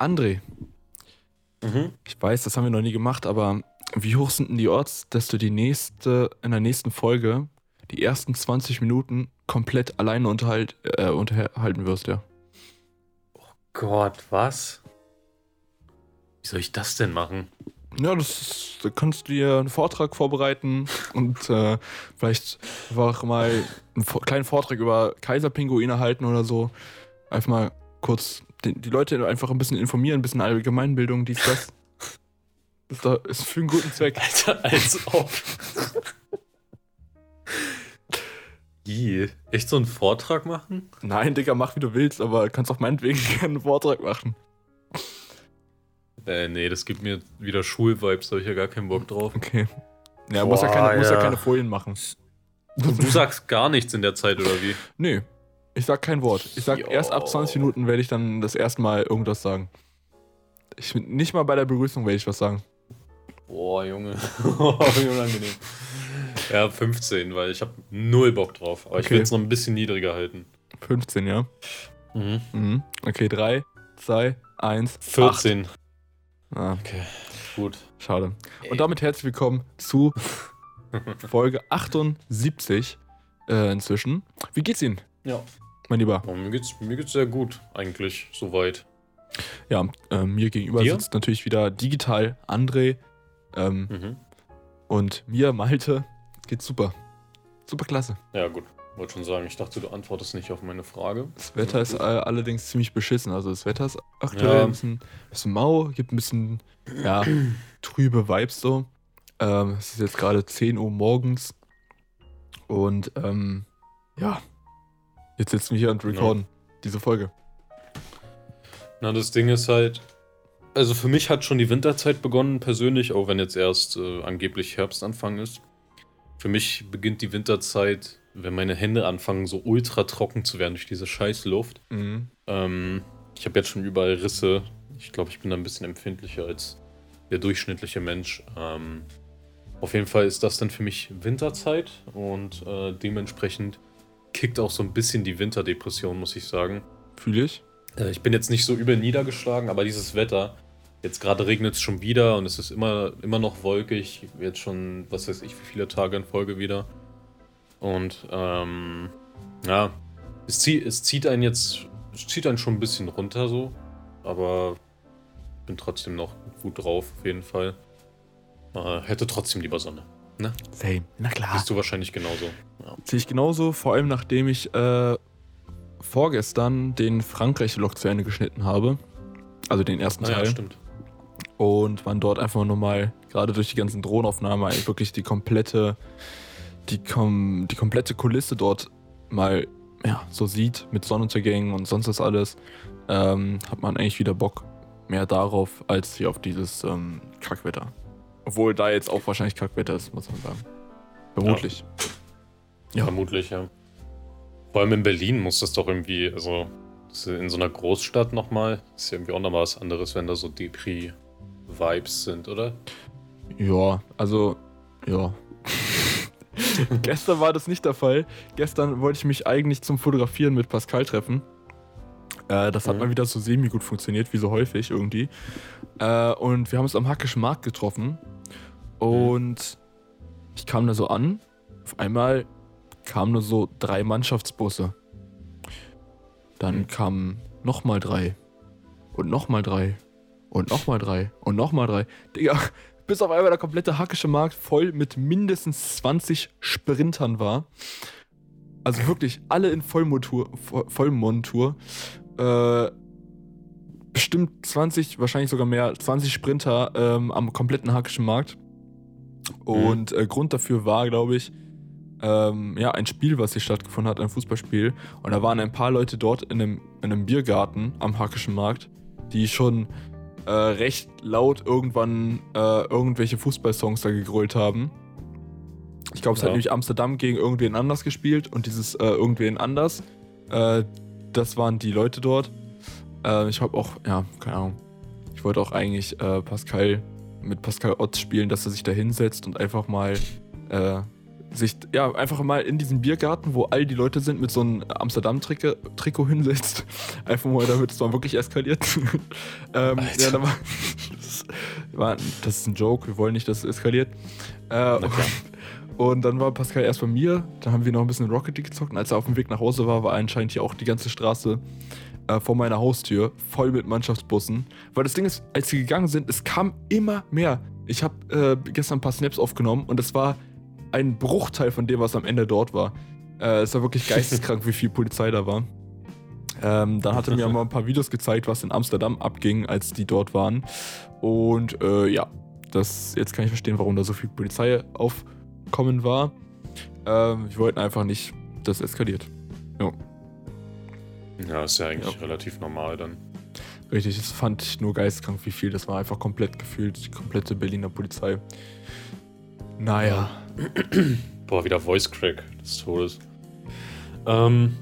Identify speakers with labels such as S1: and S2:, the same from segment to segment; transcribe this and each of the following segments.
S1: André,
S2: Mhm.
S1: ich weiß, das haben wir noch nie gemacht, aber wie hoch sind denn die Odds, dass du die nächste, in der nächsten Folge die ersten 20 Minuten komplett alleine unterhalt, äh, unterhalten wirst, ja?
S2: Gott, was? Wie soll ich das denn machen?
S1: Ja, das ist, da kannst du dir einen Vortrag vorbereiten und äh, vielleicht einfach mal einen kleinen Vortrag über Kaiserpinguine halten oder so. Einfach mal kurz die, die Leute einfach ein bisschen informieren, ein bisschen Allgemeinbildung, dies, das. Das ist, da, ist für einen guten Zweck.
S2: Alter, als ob. Ih, echt so einen Vortrag machen?
S1: Nein, Digga, mach wie du willst, aber kannst auch meinetwegen gerne einen Vortrag machen.
S2: Äh, nee, das gibt mir wieder Schulvibes, da habe ich ja gar keinen Bock drauf.
S1: Okay. Ja, muss, ja
S2: Boah,
S1: keine, muss ja
S2: ja.
S1: keine Folien machen.
S2: Und du sagst gar nichts in der Zeit, oder wie?
S1: Nee, ich sag kein Wort. Ich sag
S2: Jo.
S1: erst ab 20 Minuten werde ich dann das erste Mal irgendwas sagen. Ich, nicht mal bei der Begrüßung werde ich was sagen.
S2: Boah, Junge. Wie unangenehm. Ja, 15, weil ich habe null Bock drauf. Aber ich
S1: Okay.
S2: will es noch ein bisschen niedriger halten.
S1: 15, ja?
S2: Mhm.
S1: Mhm. Okay, 3, 2, 1,
S2: 14.
S1: Ah,
S2: Okay, gut.
S1: schade. Und damit herzlich willkommen zu Folge 78 äh, inzwischen. Wie geht's Ihnen,
S2: Ja.
S1: mein Lieber?
S2: Oh, mir, geht's, mir geht's sehr gut, eigentlich, soweit.
S1: Ja, äh, mir gegenüber
S2: Dir?
S1: sitzt natürlich wieder digital André ähm,
S2: Mhm.
S1: und mir, Malte, geht's super. Super klasse.
S2: Ja, gut. Wollte schon sagen, ich dachte, du antwortest nicht auf meine Frage.
S1: Das Wetter ist äh, allerdings ziemlich beschissen. Also das Wetter ist aktuell
S2: Ja.
S1: ein bisschen, bisschen mau, gibt ein bisschen ja, trübe Vibes so. Ähm, es ist jetzt gerade 10 Uhr morgens und ähm, ja, jetzt sitzen wir hier und recorden diese Folge.
S2: Na, das Ding ist halt. Also für mich hat schon die Winterzeit begonnen, persönlich, auch wenn jetzt erst äh, angeblich Herbstanfang ist. Für mich beginnt die Winterzeit, wenn meine Hände anfangen, so ultra trocken zu werden durch diese scheiß Luft.
S1: Mhm.
S2: Ähm, ich habe jetzt schon überall Risse. Ich glaube, ich bin da ein bisschen empfindlicher als der durchschnittliche Mensch. Ähm, auf jeden Fall ist das dann für mich Winterzeit und äh, dementsprechend kickt auch so ein bisschen die Winterdepression, muss ich sagen.
S1: Fühle ich.
S2: Äh, Ich bin jetzt nicht so übel niedergeschlagen, aber dieses Wetter, jetzt gerade regnet es schon wieder und es ist immer, immer noch wolkig, jetzt schon, was weiß ich, wie viele Tage in Folge wieder. Und ähm, ja, es, zieht, es zieht einen jetzt, es zieht einen schon ein bisschen runter so, aber bin trotzdem noch gut drauf, auf jeden Fall. Äh, hätte trotzdem lieber Sonne. Ne?
S1: Same. Na klar.
S2: Bist du wahrscheinlich genauso. Ja.
S1: Sehe ich genauso, vor allem nachdem ich äh, vorgestern den Frankreich-Vlog zu Ende geschnitten habe. Also den ersten
S2: Naja,
S1: Teil.
S2: stimmt.
S1: und man dort einfach nochmal, gerade durch die ganzen Drohnenaufnahmen, eigentlich wirklich die komplette, die, kom die komplette Kulisse dort mal ja, so sieht, mit Sonnenuntergängen und sonst was alles, ähm, hat man eigentlich wieder Bock mehr darauf, als hier auf dieses ähm, Kackwetter. Obwohl da jetzt auch wahrscheinlich Kackwetter ist, muss man sagen. Vermutlich. Ja.
S2: Vermutlich, ja. Vor allem in Berlin muss das doch irgendwie, also in so einer Großstadt nochmal, ist ja irgendwie auch nochmal was anderes, wenn da so Depri-Vibes sind, oder?
S1: Ja, also, ja. Gestern war das nicht der Fall. Gestern wollte ich mich eigentlich zum Fotografieren mit Pascal treffen. Äh, das hat
S2: Mhm.
S1: mal wieder so semi gut funktioniert, wie so häufig irgendwie. Äh, und wir haben uns am Hackischen Markt getroffen. Und ich kam da so an. Auf einmal kamen nur so drei Mannschaftsbusse. Dann
S2: Mhm.
S1: kamen nochmal drei. Und nochmal drei. Und nochmal drei. Und nochmal drei. Digga, bis auf einmal der komplette Hackische Markt voll mit mindestens 20 Sprintern war. Also wirklich alle in Vollmontur. Vo- Vollmontur. Äh, bestimmt 20, wahrscheinlich sogar mehr, 20 Sprinter ähm, am kompletten Hackischen Markt. Und äh, Grund dafür war, glaube ich, ähm, ja, ein Spiel, was hier stattgefunden hat, ein Fußballspiel. Und da waren ein paar Leute dort in einem, in einem Biergarten am Hackischen Markt, die schon äh, recht laut irgendwann äh, irgendwelche Fußballsongs da gegrölt haben. Ich glaube, es hat
S2: Ja.
S1: nämlich Amsterdam gegen irgendwen anders gespielt und dieses äh, irgendwen anders, äh, das waren die Leute dort. Äh, ich habe auch, ja, keine Ahnung. Ich wollte auch eigentlich äh, Pascal mit Pascal Otz spielen, dass er sich da hinsetzt und einfach mal äh, sich ja einfach mal in diesem Biergarten, wo all die Leute sind, mit so einem Amsterdam-Trikot hinsetzt. Einfach mal, damit es mal wirklich eskaliert. ähm, ja, dann war, das, war, das ist ein Joke, wir wollen nicht, dass es eskaliert. Äh, und, und dann war Pascal erst bei mir, dann haben wir noch ein bisschen Rocket League gezockt und als er auf dem Weg nach Hause war, war anscheinend hier auch die ganze Straße äh, vor meiner Haustür voll mit Mannschaftsbussen. Weil das Ding ist, als sie gegangen sind, es kam immer mehr. Ich habe äh, gestern ein paar Snaps aufgenommen und es war ein Bruchteil von dem, was am Ende dort war. Äh, es war wirklich geisteskrank, wie viel Polizei da war. Ähm, dann hat er mir mal ein paar Videos gezeigt, was in Amsterdam abging, als die dort waren. Und äh, ja, das, jetzt kann ich verstehen, warum da so viel Polizei aufkommen war. Ähm, wir wollten einfach nicht, dass es eskaliert.
S2: Ja. Ja, ist ja eigentlich ja. relativ normal dann.
S1: Richtig, das fand ich nur geisteskrank, wie viel. Das war einfach komplett gefühlt, die komplette Berliner Polizei. Naja.
S2: Boah, wieder Voice Crack des Todes. Ähm,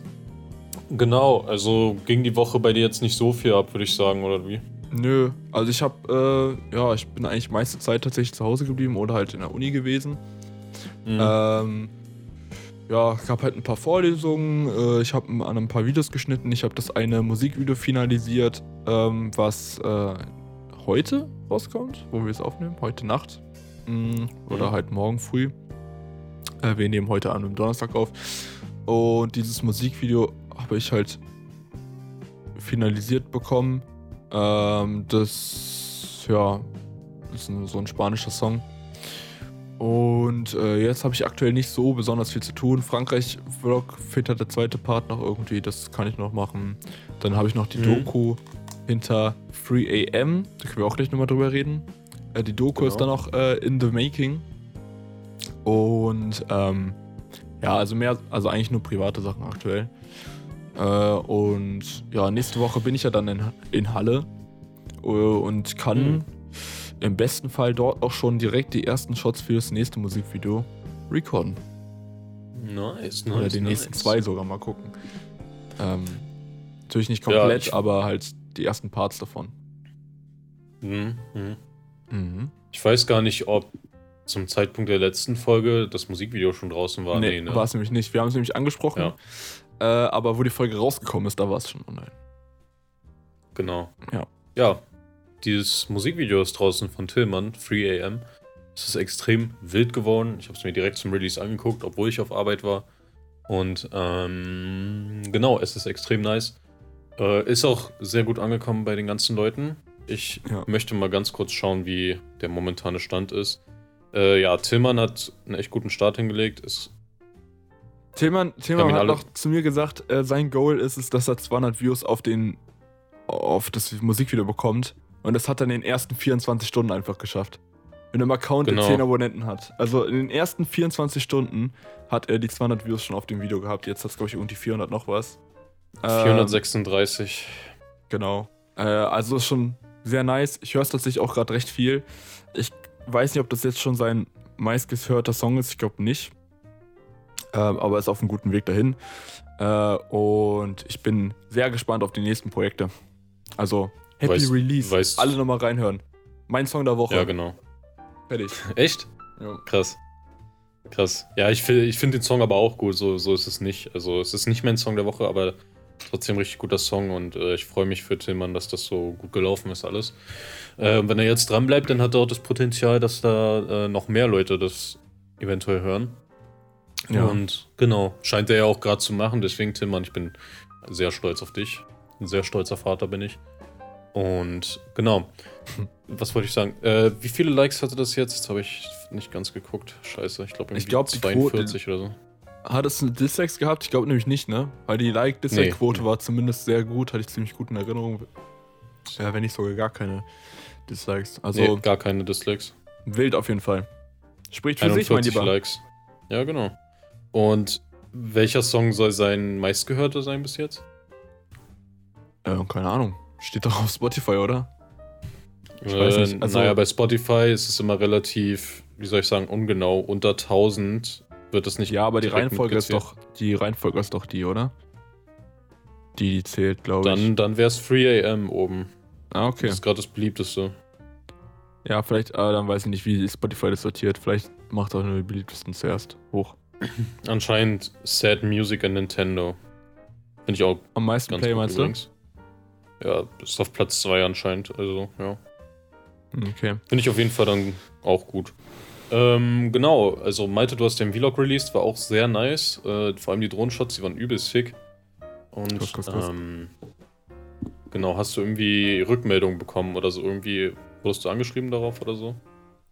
S2: genau, also ging die Woche bei dir jetzt nicht so viel ab, würde ich sagen, oder wie?
S1: Nö, also ich habe, äh, ja, ich bin eigentlich meiste Zeit tatsächlich zu Hause geblieben oder halt in der Uni gewesen. Mhm. Ähm, ja, gab halt ein paar Vorlesungen, äh, ich habe an ein paar Videos geschnitten, ich habe das eine Musikvideo finalisiert, ähm, was äh, heute rauskommt, wo wir es aufnehmen, heute Nacht mh, oder mhm. halt morgen früh. Äh, wir nehmen heute an, am Donnerstag auf. Und dieses Musikvideo habe ich halt finalisiert bekommen. Ähm, das, ja, ist ein, so ein spanischer Song. Und äh, jetzt habe ich aktuell nicht so besonders viel zu tun. Frankreich-Vlog fehlt halt der zweite Part noch irgendwie, das kann ich noch machen. Dann habe ich noch die mhm. Doku hinter 3am, da können wir auch gleich nochmal drüber reden. Äh, die Doku genau. ist dann noch äh, in the making. Und ähm, ja, also mehr, also eigentlich nur private Sachen aktuell. Äh, und ja, nächste Woche bin ich ja dann in, in Halle äh, und kann mhm. im besten Fall dort auch schon direkt die ersten Shots für das nächste Musikvideo recorden.
S2: Nice, nice.
S1: Oder die
S2: nice.
S1: nächsten zwei sogar mal gucken. Ähm, natürlich nicht komplett, ja, aber halt die ersten Parts davon.
S2: Mhm. mhm. Mhm. Ich weiß gar nicht, ob zum Zeitpunkt der letzten Folge das Musikvideo schon draußen war.
S1: Nee, nee ne? war es nämlich nicht. Wir haben es nämlich angesprochen. Ja. Äh, aber wo die Folge rausgekommen ist, da war es schon online.
S2: Genau.
S1: Ja.
S2: Ja, dieses Musikvideo ist draußen von Tillmann, 3am. Es ist extrem wild geworden. Ich habe es mir direkt zum Release angeguckt, obwohl ich auf Arbeit war. Und ähm, genau, es ist extrem nice. Äh, ist auch sehr gut angekommen bei den ganzen Leuten. Ich ja. möchte mal ganz kurz schauen, wie der momentane Stand ist. Äh, ja, Tillmann hat einen echt guten Start hingelegt. Ist
S1: Tillmann, Tillmann hat noch zu mir gesagt, äh, sein Goal ist es, dass er 200 Views auf, den, auf das Musikvideo bekommt. Und das hat er in den ersten 24 Stunden einfach geschafft. Mit einem Account, genau. der 10 Abonnenten hat. Also in den ersten 24 Stunden hat er die 200 Views schon auf dem Video gehabt. Jetzt hat es, glaube ich, irgendwie 400 noch was.
S2: 436.
S1: Ähm, genau. Äh, also ist schon sehr nice. Ich höre es tatsächlich auch gerade recht viel. Ich weiß nicht, ob das jetzt schon sein meistgehörter Song ist. Ich glaube nicht. Ähm, aber ist auf einem guten Weg dahin. Äh, und ich bin sehr gespannt auf die nächsten Projekte. Also, Happy weißt, Release. Weißt, Alle nochmal reinhören. Mein Song der Woche.
S2: Ja, genau.
S1: Fertig.
S2: Echt? Ja. Krass. Krass. Ja, ich, ich finde den Song aber auch gut. So, so ist es nicht. Also, es ist nicht mein Song der Woche, aber trotzdem richtig guter Song und äh, ich freue mich für Tillmann, dass das so gut gelaufen ist alles. Äh, wenn er jetzt dran bleibt, dann hat er auch das Potenzial, dass da äh, noch mehr Leute das eventuell hören. Ja. Und genau, scheint er ja auch gerade zu machen. Deswegen, Tillmann, ich bin sehr stolz auf dich. Ein sehr stolzer Vater bin ich. Und genau. Was wollte ich sagen? Äh, wie viele Likes hatte das jetzt? Jetzt habe ich nicht ganz geguckt. Scheiße, ich glaube,
S1: ich glaube 42
S2: oder so.
S1: Hat es eine Dislikes gehabt? Ich glaube nämlich nicht, ne? Weil die Like-Dislike-Quote nee. war zumindest sehr gut, hatte ich ziemlich gut in Erinnerung. Ja, wenn nicht sogar gar keine Dislikes. Also nee,
S2: gar keine Dislikes.
S1: Wild auf jeden Fall. Spricht für sich, mein Lieber.
S2: Likes. Ja, genau. Und welcher Song soll sein meistgehörter sein bis jetzt?
S1: Äh, keine Ahnung. Steht doch auf Spotify, oder?
S2: Ich äh, weiß nicht. Also, naja, bei Spotify ist es immer relativ, wie soll ich sagen, ungenau. Unter 1000 wird das nicht.
S1: Ja, aber die Reihenfolge ist doch die Reihenfolge ist doch die, oder? Die, die zählt, glaube
S2: ich. Dann, wäre es 3 AM oben.
S1: Ah, okay.
S2: Das ist gerade das beliebteste.
S1: Ja, vielleicht, äh, dann weiß ich nicht, wie Spotify das sortiert. Vielleicht macht auch nur die beliebtesten zuerst hoch.
S2: Anscheinend Sad Music and Nintendo. Finde ich auch
S1: Am meisten
S2: ganz
S1: Play, meinst
S2: übrigens. Ja, ist auf Platz 2 anscheinend. Also, ja.
S1: du? Okay.
S2: Finde ich auf jeden Fall dann auch gut. Ähm, genau, also Malte, du hast den Vlog released, war auch sehr nice. Äh, vor allem die Drohnenshots, die waren übelst sick. Und
S1: Kuss, kuss, kuss.
S2: Ähm, genau, hast du irgendwie Rückmeldungen bekommen oder so? Irgendwie wurdest du angeschrieben darauf oder so?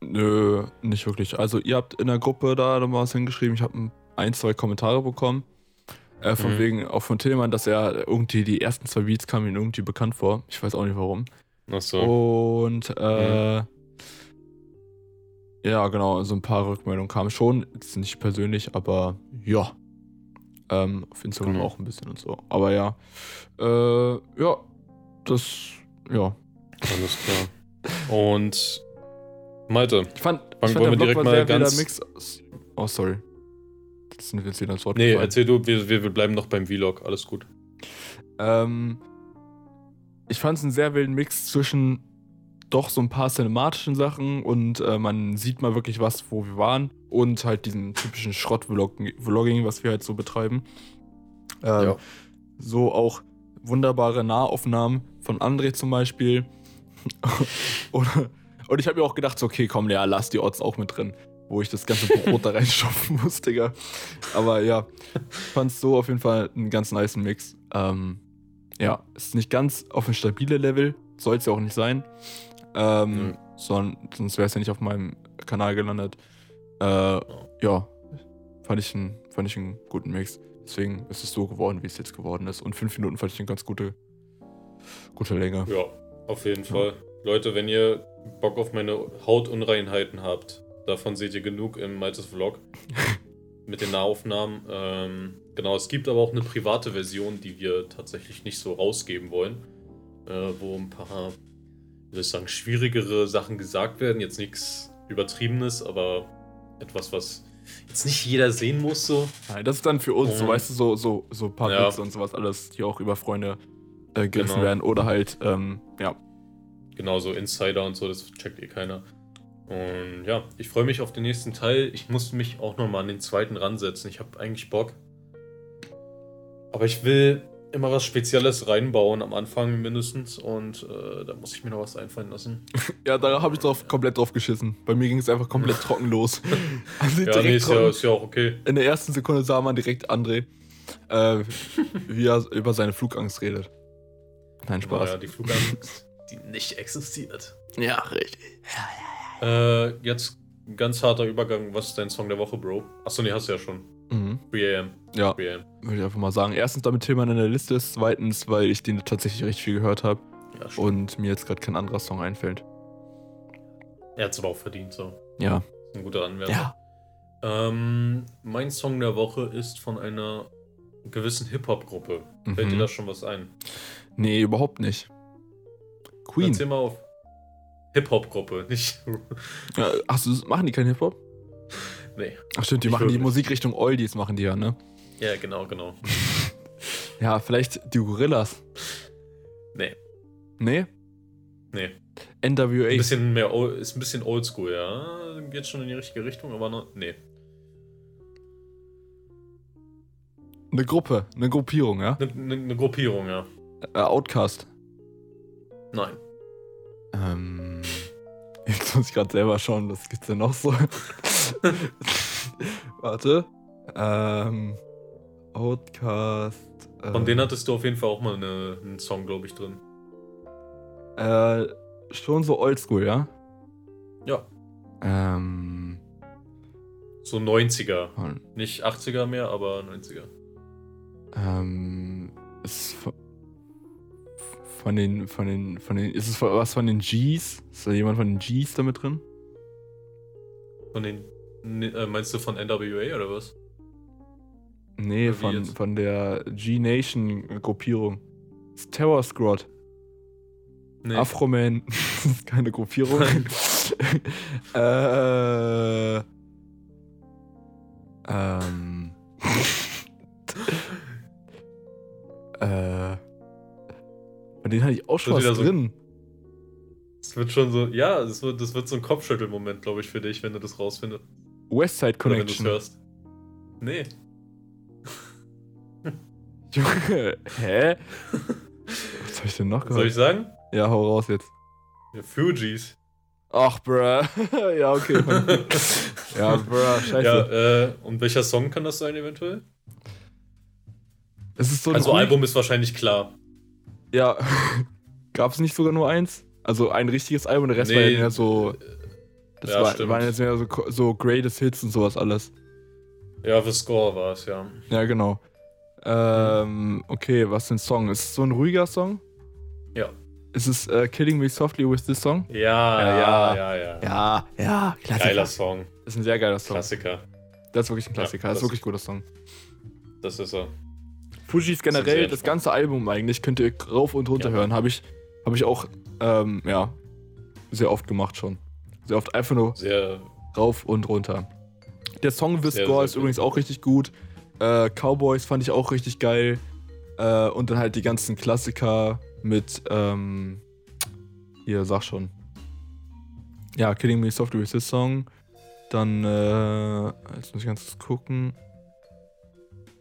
S1: Nö, nicht wirklich. Also ihr habt in der Gruppe da nochmal was hingeschrieben. Ich habe ein, zwei Kommentare bekommen. Äh, von
S2: Mhm.
S1: wegen, auch von Tillmann, dass er irgendwie die ersten zwei Beats kamen ihm irgendwie bekannt vor. Ich weiß auch nicht warum.
S2: Achso.
S1: Und äh, ja, genau, so ein paar Rückmeldungen kamen schon. Jetzt nicht persönlich, aber ja. Ähm, auf Instagram
S2: Genau.
S1: auch ein bisschen und so. Aber ja. Äh, ja, das, ja.
S2: Alles klar. Und Malte,
S1: Ich fand,
S2: Fangen
S1: ich fand
S2: wollen wir direkt mal ganz-
S1: Mix. aus- Oh, sorry. Das sind wir jetzt wieder ins Wort
S2: nee,
S1: gefallen.
S2: erzähl du, wir, wir wir bleiben noch beim Vlog, alles gut.
S1: Ähm, ich fand es einen sehr wilden Mix zwischen doch so ein paar cinematischen Sachen und äh, man sieht mal wirklich was, wo wir waren und halt diesen typischen Schrott-Vlogging, was wir halt so betreiben. Ähm,
S2: Ja.
S1: So auch wunderbare Nahaufnahmen von André zum Beispiel. Oder, und ich habe mir auch gedacht, so, okay, komm, ja, lass die Odds auch mit drin, wo ich das ganze Brot da reinstopfen muss, Digga. Aber ja, fand es so auf jeden Fall einen ganz nice Mix. Ähm, ja, ist nicht ganz auf ein stabile Level, soll es ja auch nicht sein. Ähm,
S2: Mhm.
S1: son- sonst wäre es ja nicht auf meinem Kanal gelandet. Äh, ja, fand ich, einen, fand ich einen guten Mix. Deswegen ist es so geworden, wie es jetzt geworden ist. Und fünf Minuten fand ich eine ganz gute, gute Länge.
S2: Ja, auf jeden Fall. Leute, wenn ihr Bock auf meine Hautunreinheiten habt, davon seht ihr genug im Maltes Vlog. mit den Nahaufnahmen. Ähm, genau, es gibt aber auch eine private Version, die wir tatsächlich nicht so rausgeben wollen. Äh, wo ein paar, soll ich sagen, schwierigere Sachen gesagt werden. Jetzt nichts Übertriebenes, aber etwas, was jetzt nicht jeder sehen muss. So.
S1: Nein, das ist dann für uns, so
S2: Und-
S1: weißt du, so, so, so paar
S2: Ja.
S1: Und sowas, alles, die auch über Freunde äh, gerissen
S2: Genau.
S1: werden. Oder halt, ähm, ja.
S2: Genauso Insider und so, das checkt eh keiner. Und ja, ich freue mich auf den nächsten Teil. Ich muss mich auch nochmal an den zweiten ransetzen. Ich habe eigentlich Bock. Aber ich will immer was Spezielles reinbauen, am Anfang mindestens. Und äh, da muss ich mir noch was einfallen lassen.
S1: Ja, da habe ich drauf, komplett drauf geschissen. Bei mir ging es einfach komplett trocken los. Also
S2: Ja, nee, ist ja, ist ja auch okay.
S1: In der ersten Sekunde sah man direkt André, äh, wie er über seine Flugangst redet. Nein, Spaß.
S2: Naja, die Flugangst, die nicht existiert.
S1: Ja, richtig.
S2: Äh, jetzt ein ganz harter Übergang. Was ist dein Song der Woche, Bro? Achso, nee, hast du ja schon.
S1: Mhm.
S2: 3 am.
S1: Ja,
S2: 3 am.
S1: würde ich einfach mal sagen. Erstens, damit Tillmann in der Liste ist. Zweitens, weil ich den tatsächlich recht viel gehört habe
S2: Ja,
S1: und mir jetzt gerade kein anderer Song einfällt.
S2: Er hat es aber auch verdient, so.
S1: Ja.
S2: Ist ein guter Anwärter. Ähm, mein Song der Woche ist von einer gewissen Hip-Hop-Gruppe. Fällt dir
S1: Mhm.
S2: da schon was ein?
S1: Nee, überhaupt nicht. Queen.
S2: Erzähl mal auf. Hip-Hop-Gruppe, nicht.
S1: Ja, du, machen die keinen Hip-Hop?
S2: Nee.
S1: Ach stimmt, die
S2: Nicht
S1: machen die. Musikrichtung Oldies, machen die ja, ne?
S2: Ja, genau, genau.
S1: Ja, vielleicht die Gorillas.
S2: Nee,
S1: Nee?
S2: nee.
S1: NWA.
S2: Ein bisschen mehr, ist ein bisschen oldschool, ja. Geht schon in die richtige Richtung, aber noch, nee.
S1: Eine Gruppe, eine Gruppierung, ja?
S2: Eine ne, ne Gruppierung, ja.
S1: Äh, Outcast.
S2: Nein.
S1: Ähm, jetzt muss ich gerade selber schauen, was gibt's denn noch so? Warte. Ähm, Outcast.
S2: Von denen hattest du auf jeden Fall auch mal eine, einen Song, glaube ich, drin.
S1: Äh, schon so oldschool, ja?
S2: Ja.
S1: Ähm,
S2: So 90er.
S1: von,
S2: Nicht 80er mehr, aber 90er.
S1: ähm, ist von, von den, von den, von den, ist es was von den Gs? Ist da jemand von den Gs da mit drin?
S2: Von den. Ne- Äh, meinst du von NWA oder was?
S1: Nee,
S2: Oder
S1: von,
S2: jetzt?
S1: von der G-Nation-Gruppierung. Terror Squad.
S2: Nee.
S1: Afroman. das ist keine Gruppierung. äh. Ähm. äh. Bei denen hatte ich auch schon was
S2: ist wieder so-
S1: drin.
S2: Wird schon so, ja, das wird, das wird so ein Kopfschüttelmoment, glaube ich, für dich, wenn du das rausfindest.
S1: Westside
S2: Oder wenn
S1: Connection.
S2: hörst. Nee.
S1: Junge, hä? Was hab ich denn noch gehört?
S2: Soll ich sagen?
S1: Ja, hau raus jetzt.
S2: Ja, Fugees.
S1: Ach, bruh. ja, okay. ja, bruh, scheiße.
S2: Ja, äh, und welcher Song kann das sein eventuell?
S1: es ist so
S2: Also Album ist wahrscheinlich klar.
S1: Ja. Gab es nicht sogar nur eins? Also ein richtiges Album, der Rest war
S2: Nee,
S1: ja mehr so. Das
S2: ja,
S1: war,
S2: stimmt.
S1: waren jetzt mehr so, so Greatest Hits und sowas alles.
S2: Ja, The Score war es, ja.
S1: Ja, genau. Ähm, okay, was für ein Song? Ist es so ein ruhiger Song?
S2: Ja.
S1: Ist es äh, Killing Me Softly with This Song?
S2: Ja,
S1: Ja.
S2: ja, ja, ja.
S1: Ja, ja, Klassiker.
S2: Geiler Song.
S1: Ist ein sehr geiler Song.
S2: Klassiker.
S1: Das ist wirklich ein Klassiker.
S2: Ja,
S1: das ist
S2: das-
S1: wirklich ein guter Song.
S2: Das ist er.
S1: Fujis
S2: sehr
S1: generell, das
S2: entspannt.
S1: ganze Album eigentlich, könnt ihr rauf und runter
S2: Ja.
S1: hören. Habe ich, hab ich auch, ähm, ja, sehr oft gemacht schon. Sehr oft einfach nur
S2: Sehr,
S1: rauf und runter. Der Song
S2: Sehr,
S1: Score ist übrigens auch richtig gut. Äh, Cowboys fand ich auch richtig geil. Äh, und dann halt die ganzen Klassiker mit, ähm, hier, sag schon. Ja, Killing Me Softly with This Song. Dann, äh, jetzt muss ich ganz kurz gucken.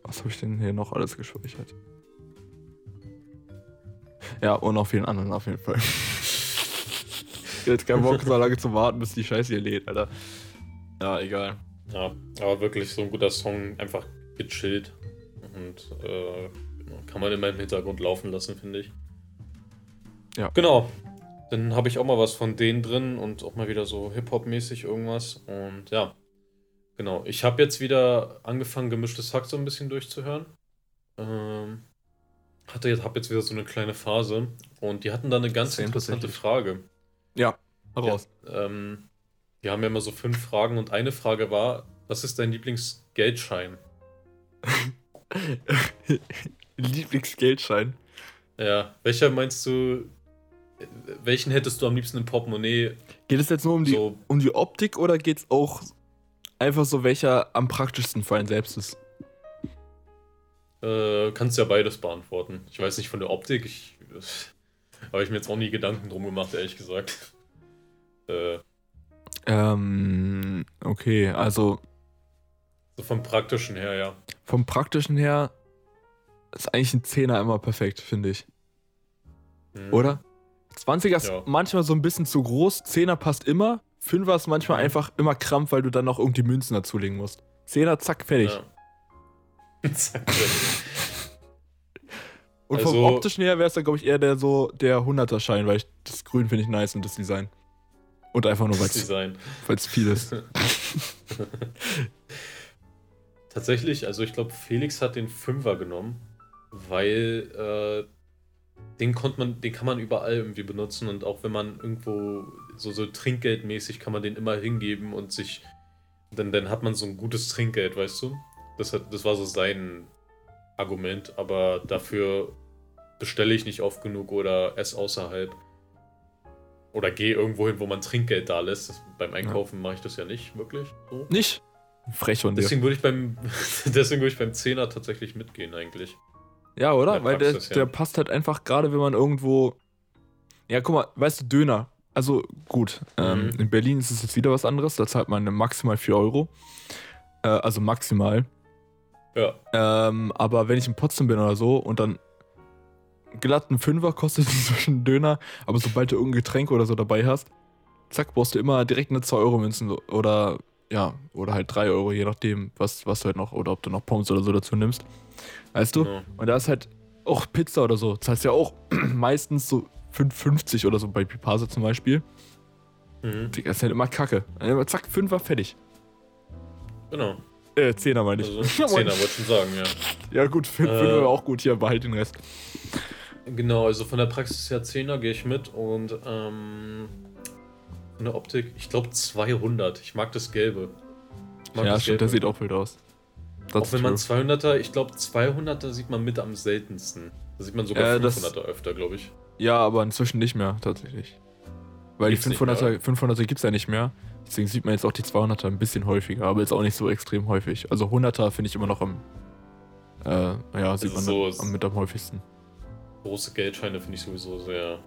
S1: Was habe ich denn hier noch alles gespeichert? Ja, und auf vielen anderen auf jeden Fall. Ich Jetzt keinen Bock, so lange zu warten, bis die Scheiße hier lädt, Alter. Ja, egal.
S2: ja, aber wirklich so ein guter Song, einfach gechillt. Und äh, kann man immer im Hintergrund laufen lassen, finde ich.
S1: Ja.
S2: Genau. Dann habe ich auch mal was von denen drin und auch mal wieder so Hip-Hop-mäßig irgendwas. Und ja, genau. Ich habe jetzt wieder angefangen, gemischtes Hack so ein bisschen durchzuhören. Ähm, hatte jetzt, habe jetzt wieder so eine kleine Phase. Und die hatten da eine ganz interessante. Frage.
S1: Ja, raus.
S2: Ja, ähm, die haben ja immer so fünf Fragen und eine Frage war, was ist dein Lieblingsgeldschein?
S1: Lieblingsgeldschein.
S2: Ja, welcher meinst du, welchen hättest du am liebsten im Portemonnaie?
S1: Geht es jetzt nur um die,
S2: So,
S1: um die Optik oder geht es auch einfach so, welcher am praktischsten für einen selbst ist?
S2: äh, kannst ja beides beantworten. Ich weiß nicht von der Optik, ich habe ich mir jetzt auch nie Gedanken drum gemacht, ehrlich gesagt. Äh,
S1: Ähm, okay, also
S2: so vom praktischen her, ja.
S1: vom praktischen her ist eigentlich ein Zehner immer perfekt, finde ich.
S2: Hm.
S1: Oder? 20er ist
S2: Ja.
S1: manchmal so ein bisschen zu groß, 10er passt immer, 5er ist manchmal
S2: Mhm.
S1: einfach immer krampf, weil du dann noch irgendwie Münzen dazulegen musst. 10er, zack, fertig.
S2: Ja. Zack, weg.
S1: Und vom
S2: Also-
S1: optischen her wäre es dann, glaube ich, eher der so der 100er-Schein, weil ich das Grün finde ich nice und das Design. Und einfach nur, weil es viel ist.
S2: Tatsächlich, also ich glaube, Felix hat den Fünfer genommen, weil äh, den konnte man, den kann man überall irgendwie benutzen und auch wenn man irgendwo so, so trinkgeldmäßig kann man den immer hingeben und sich, dann, dann hat man so ein gutes Trinkgeld, weißt du? Das, hat, das war so sein Argument, aber dafür bestelle ich nicht oft genug oder esse außerhalb. Oder gehe irgendwo hin, wo man Trinkgeld da lässt. Das, beim Einkaufen mache ich das ja nicht wirklich so.
S1: Nicht? Frech von dir.
S2: Deswegen würde ich beim deswegen würde ich beim Zehner tatsächlich mitgehen eigentlich.
S1: Ja, oder?
S2: Der
S1: Weil der,
S2: ja.
S1: der passt halt einfach gerade, wenn man irgendwo. Ja, guck mal, weißt du, Döner. Also gut, ähm,
S2: Mhm.
S1: in Berlin ist es jetzt wieder was anderes. Da zahlt man maximal 4 Euro. Äh, also maximal.
S2: Ja,
S1: Ähm, aber wenn ich in Potsdam bin oder so und dann glatt ein Fünfer kostet inzwischen Döner, aber sobald du irgendein Getränk oder so dabei hast, zack, brauchst du immer direkt eine 2-Euro-Münzen so- oder ja, oder halt 3 Euro, je nachdem, was, was du halt noch, oder ob du noch Pommes oder so dazu nimmst. Weißt du?
S2: genau.
S1: Und da ist halt auch Pizza oder so. Das heißt ja auch meistens so 5,50 oder so bei Pipasa zum Beispiel.
S2: Mhm.
S1: Das ist halt immer Kacke. Zack, Fünfer, fertig.
S2: Genau.
S1: Äh, Zehner meine ich.
S2: Also Zehner wollte ich schon sagen, ja.
S1: Ja gut, Fün-
S2: Äh.
S1: Fünfer auch gut, hier, behalt den Rest.
S2: Genau, also von der Praxis her Zehner gehe ich mit und ähm, der Optik, ich glaube 200. Ich mag das Gelbe. Mag
S1: Ja,
S2: das
S1: stimmt, der
S2: Gelbe.
S1: sieht auch wild aus. Das
S2: Auch wenn man
S1: true.
S2: 200er, ich glaube 200er sieht man mit am seltensten. Da sieht man sogar
S1: das-
S2: 500er öfter, glaube ich.
S1: Ja, aber inzwischen nicht mehr, tatsächlich. Weil
S2: Gibt's
S1: die
S2: nicht
S1: 500er, 500er gibt es ja nicht mehr. Deswegen sieht man jetzt auch die 200er ein bisschen häufiger, aber jetzt auch nicht so extrem häufig. Also 100er finde ich immer noch am. Äh, ja, sieht
S2: Also
S1: man
S2: so
S1: am, mit am häufigsten.
S2: Große Geldscheine finde ich sowieso sehr